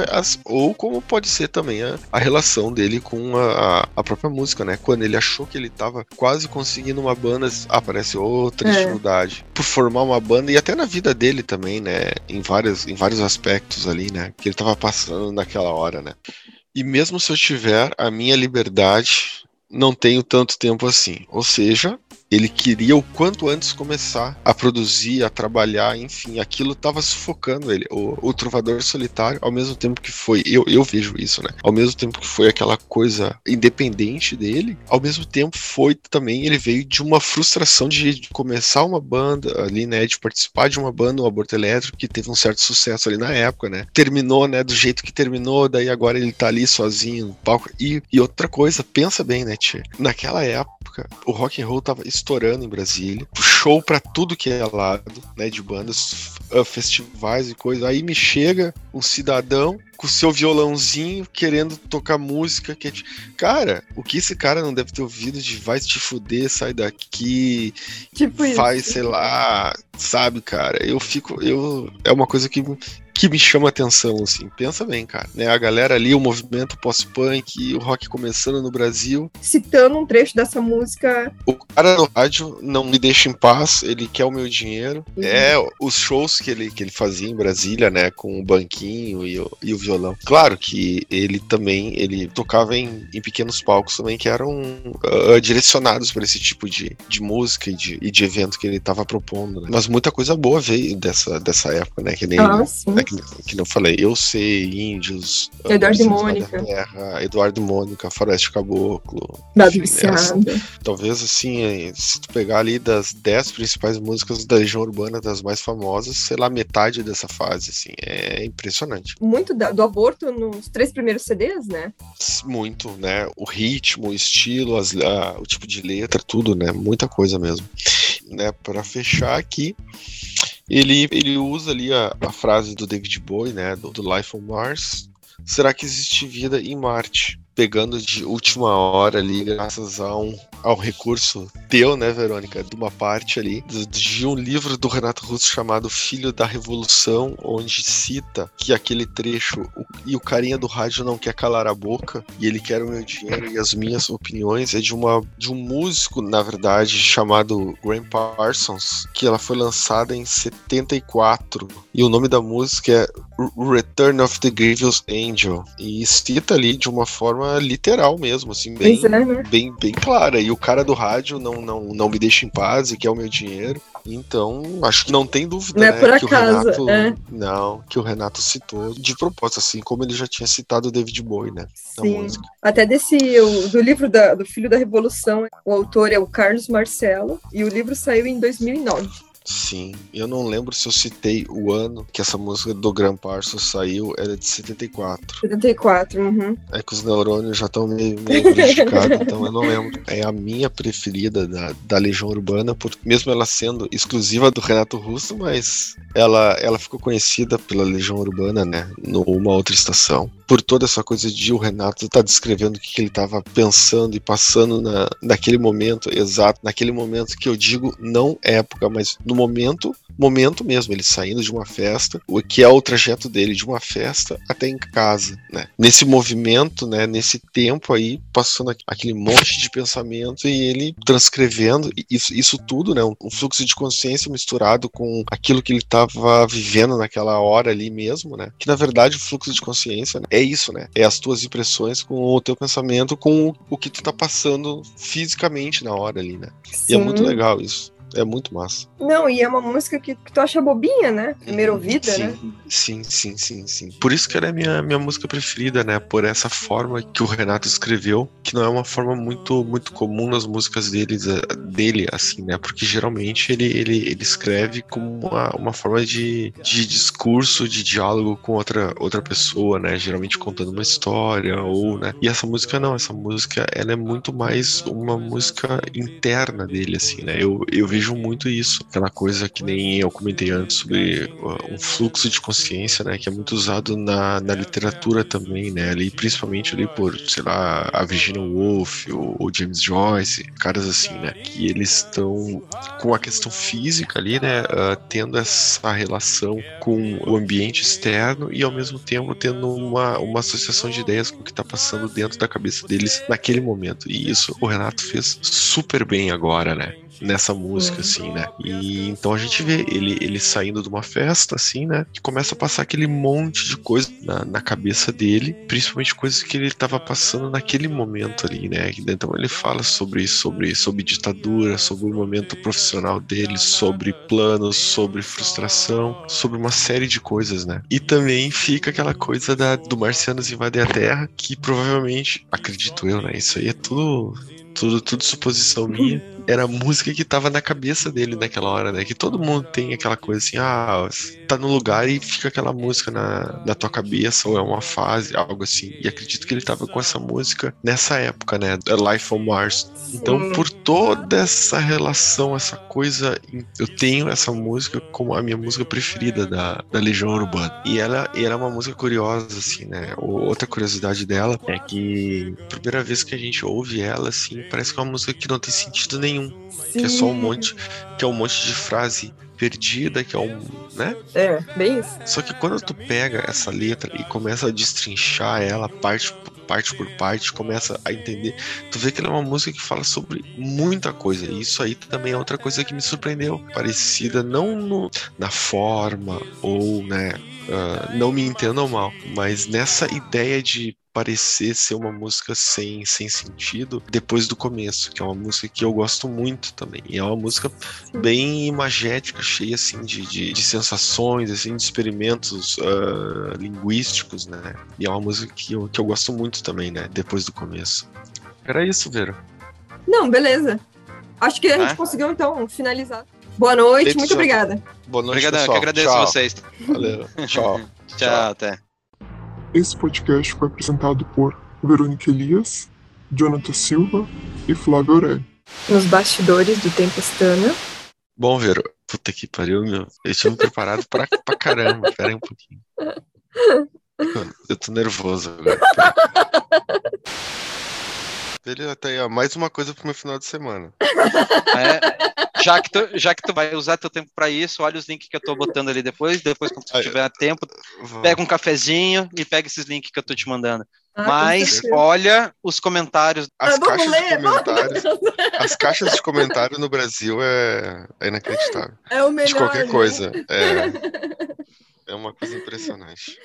Speaker 3: Ou como pode ser também a, a relação dele com a, a- a própria música, né? Quando ele achou que ele tava quase conseguindo uma banda, aparece outra
Speaker 1: É.
Speaker 3: dificuldade. Por formar uma banda, e até na vida dele também, né? Em, várias, em vários aspectos ali, né? Que ele tava passando naquela hora, né? E mesmo se eu tiver a minha liberdade, não tenho tanto tempo assim. Ou seja, ele queria o quanto antes começar a produzir, a trabalhar, enfim, aquilo estava sufocando ele. O, o Trovador Solitário, ao mesmo tempo que foi, eu, eu vejo isso, né? Ao mesmo tempo que foi aquela coisa independente dele, ao mesmo tempo foi também, ele veio de uma frustração de, de começar uma banda ali, né? De participar de uma banda, o Aborto Elétrico, que teve um certo sucesso ali na época, né? Terminou, né? Do jeito que terminou, daí agora ele tá ali sozinho no palco. E, e outra coisa, pensa bem, né, Tchê? Naquela época, o rock and roll tava estourando em Brasília, show pra tudo que é lado, né, de bandas, festivais e coisa. Aí me chega um cidadão com seu violãozinho querendo tocar música que é cara, o que esse cara não deve ter ouvido de vai te fuder, sai daqui,
Speaker 1: Tipo isso.
Speaker 3: faz, sei lá, sabe, cara? Eu fico, eu é uma coisa que que me chama atenção, assim. Pensa bem, cara. Né? A galera ali, o movimento pós-punk, o rock começando no Brasil.
Speaker 1: Citando um trecho dessa música.
Speaker 3: O cara no rádio não me deixa em paz, ele quer o meu dinheiro.
Speaker 1: Uhum.
Speaker 3: É, os shows que ele, que ele fazia em Brasília, né, com o banquinho e o, e o violão. Claro que ele também, ele tocava em, em pequenos palcos também que eram ah, direcionados para esse tipo de, de música e de, e de evento que ele estava propondo. né? Mas muita coisa boa veio dessa, dessa época, né, que nem...
Speaker 1: Ah.
Speaker 3: É que, não falei, eu sei, Índios,
Speaker 1: Eduardo e Mônica.
Speaker 3: Terra, Eduardo e Mônica, Floresta Caboclo, enfim,
Speaker 1: viciada.
Speaker 3: Talvez assim, eh, se tu pegar ali das 10 principais músicas da Legião Urbana, das mais famosas, sei lá, metade dessa fase, assim, é impressionante.
Speaker 1: Muito do aborto nos três primeiros CDs, né?
Speaker 3: Muito, né? O ritmo, o estilo, as- a- o tipo de letra, tudo, né? Muita coisa mesmo. Né? Para fechar aqui, ele, ele usa ali a, a frase do David Bowie, né? Do, do Life on Mars. Será que existe vida em Marte? Pegando de última hora ali, graças a um, ao recurso teu, né, Verônica? De uma parte ali, de um livro do Renato Russo chamado Filho da Revolução, onde cita que aquele trecho e o carinha do rádio não quer calar a boca e ele quer o meu dinheiro e as minhas opiniões é de uma de um músico, na verdade, chamado Graham Parsons, que ela foi lançada em 74 e o nome da música é Return of the Grievous Angel e cita ali de uma forma literal mesmo, assim, bem
Speaker 1: é, né?
Speaker 3: bem, bem clara. E o cara do rádio não, não, não me deixa em paz e quer o meu dinheiro. Então, acho que não tem dúvida,
Speaker 1: Não é
Speaker 3: né,
Speaker 1: por
Speaker 3: que
Speaker 1: acaso,
Speaker 3: o Renato,
Speaker 1: é.
Speaker 3: não, que o Renato citou de propósito, assim como ele já tinha citado o David Bowie, né,
Speaker 1: Sim. Até desse, do livro da- do Filho da Revolução, o autor é o Carlos Marcelo, e o livro saiu em 2009.
Speaker 3: Sim, eu não lembro se eu citei o ano que essa música do Graham Parsons saiu, era de 74.
Speaker 1: 74, uhum.
Speaker 3: É que os neurônios já estão meio, meio prejudicados, então eu não lembro. É a minha preferida da, da Legião Urbana, por, mesmo ela sendo exclusiva do Renato Russo, mas ela, ela ficou conhecida pela Legião Urbana, né? Numa outra estação. Por toda essa coisa de o Renato tá descrevendo o que, ele estava pensando e passando na, naquele momento exato, naquele momento que eu digo não época, mas no momento, momento mesmo, ele saindo de uma festa, o que é o trajeto dele de uma festa até em casa, né? Nesse movimento, né, nesse tempo aí, passando aqu- aquele monte de pensamento e ele transcrevendo isso, isso tudo, né, um, um fluxo de consciência misturado com aquilo que ele estava vivendo naquela hora ali mesmo, né? Que na verdade o fluxo de consciência né, é isso, né? É as tuas impressões com o teu pensamento, com o, que tu tá passando fisicamente na hora ali, né? E é
Speaker 1: Sim.
Speaker 3: muito legal isso. É muito massa.
Speaker 1: Não, e é uma música que, que tu acha bobinha, né? Primeira ouvida,
Speaker 3: sim,
Speaker 1: né?
Speaker 3: Sim, sim, sim, sim. Por isso que ela é minha, minha música preferida, né? Por essa forma que o Renato escreveu, que não é uma forma muito muito comum nas músicas deles, eh, dele, assim, né? Porque geralmente ele, ele, ele escreve como uma, uma forma de, de discurso, de diálogo com outra, outra pessoa, né? Geralmente contando uma história, ou, né? E essa música não, essa música, ela é muito mais uma música interna dele, assim, né? Eu, eu vejo muito isso, aquela coisa que nem eu comentei antes sobre uh, um fluxo de consciência, né, que é muito usado na, na literatura também, né, ali, principalmente ali por, sei lá, a Virginia Woolf ou, ou James Joyce, caras assim, né, que eles estão com a questão física ali, né, uh, tendo essa relação com o ambiente externo e ao mesmo tempo tendo uma, uma associação de ideias com o que está passando dentro da cabeça deles naquele momento. E isso o Renato fez super bem agora, né? Nessa música, assim, né? E então a gente vê ele, ele saindo de uma festa, assim, né? Que começa a passar aquele monte de coisa na, na cabeça dele, principalmente coisas que ele estava passando naquele momento ali, né? Então ele fala sobre sobre sobre ditadura, sobre o momento profissional dele, sobre planos, sobre frustração, sobre uma série de coisas, né? E também fica aquela coisa da, do Marcianos invadem a Terra, que provavelmente, acredito eu, né? Isso aí é tudo tudo, tudo suposição minha, era a música que tava na cabeça dele naquela hora, né? Que todo mundo tem aquela coisa assim, ah, tá no lugar e fica aquela música na, na tua cabeça, ou é uma fase, algo assim. E acredito que ele tava com essa música nessa época, né? Life on Mars. Então, por toda essa relação, essa coisa, eu tenho essa música como a minha música preferida da, da Legião Urbana. E ela, e ela é uma música curiosa, assim, né? Outra curiosidade dela é que a primeira vez que a gente ouve ela, assim, parece que é uma música que não tem sentido nenhum. Que é só um monte, que é um monte de frase perdida, que é um, né?
Speaker 1: É, bem isso.
Speaker 3: Só que quando tu pega essa letra e começa a destrinchar ela parte por parte por parte, começa a entender, tu vê que ela é uma música que fala sobre muita coisa. E isso aí também é outra coisa que me surpreendeu, parecida não no, na forma ou, né, uh, não me entendam mal, mas nessa ideia de parecer ser uma música sem, sem sentido depois do começo, que é uma música que eu gosto muito também. E é uma música bem imagética, cheia assim de, de, de sensações, assim, de experimentos uh, linguísticos, né? E é uma música que eu, que eu gosto muito também, né? Depois do começo. Era isso, Vera.
Speaker 1: Não, beleza. Acho que a gente conseguiu então finalizar. Boa noite, muito obrigada.
Speaker 3: Boa noite,
Speaker 2: Obrigadão,
Speaker 3: pessoal.
Speaker 2: que agradeço
Speaker 3: Tchau.
Speaker 2: vocês.
Speaker 3: Valeu. Tchau.
Speaker 2: Tchau, até.
Speaker 6: Esse podcast foi apresentado por Verônica Elias, Jonathan Silva e Flávio Aurélio.
Speaker 1: Nos bastidores do Tempestana.
Speaker 3: Bom, Vero, puta que pariu, meu. Eu tinha me preparado pra, pra caramba. Pera aí um pouquinho. Eu tô nervoso agora. Beleza, tá aí, ó. Mais uma coisa pro meu final de semana.
Speaker 2: É, já, que tu, já que tu vai usar teu tempo pra isso, olha os links que eu tô botando ali depois. Depois, quando tu
Speaker 3: Aí,
Speaker 2: tiver tempo,
Speaker 3: Vou-
Speaker 2: pega um cafezinho e pega esses links que eu tô te mandando.
Speaker 1: Ah,
Speaker 2: Mas olha os comentários.
Speaker 3: As
Speaker 1: Ah,
Speaker 3: caixas
Speaker 1: ler,
Speaker 3: de comentários. As caixas de comentário no Brasil é, é inacreditável.
Speaker 1: É o melhor.
Speaker 3: De qualquer
Speaker 1: né?
Speaker 3: coisa. É, é uma coisa impressionante.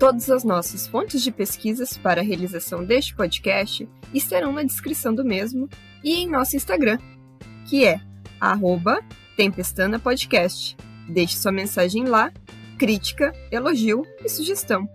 Speaker 1: Todas as nossas fontes de pesquisas para a realização deste podcast estarão na descrição do mesmo e em nosso Instagram, que é Tempestana Podcast. Deixe sua mensagem lá, crítica, elogio e sugestão.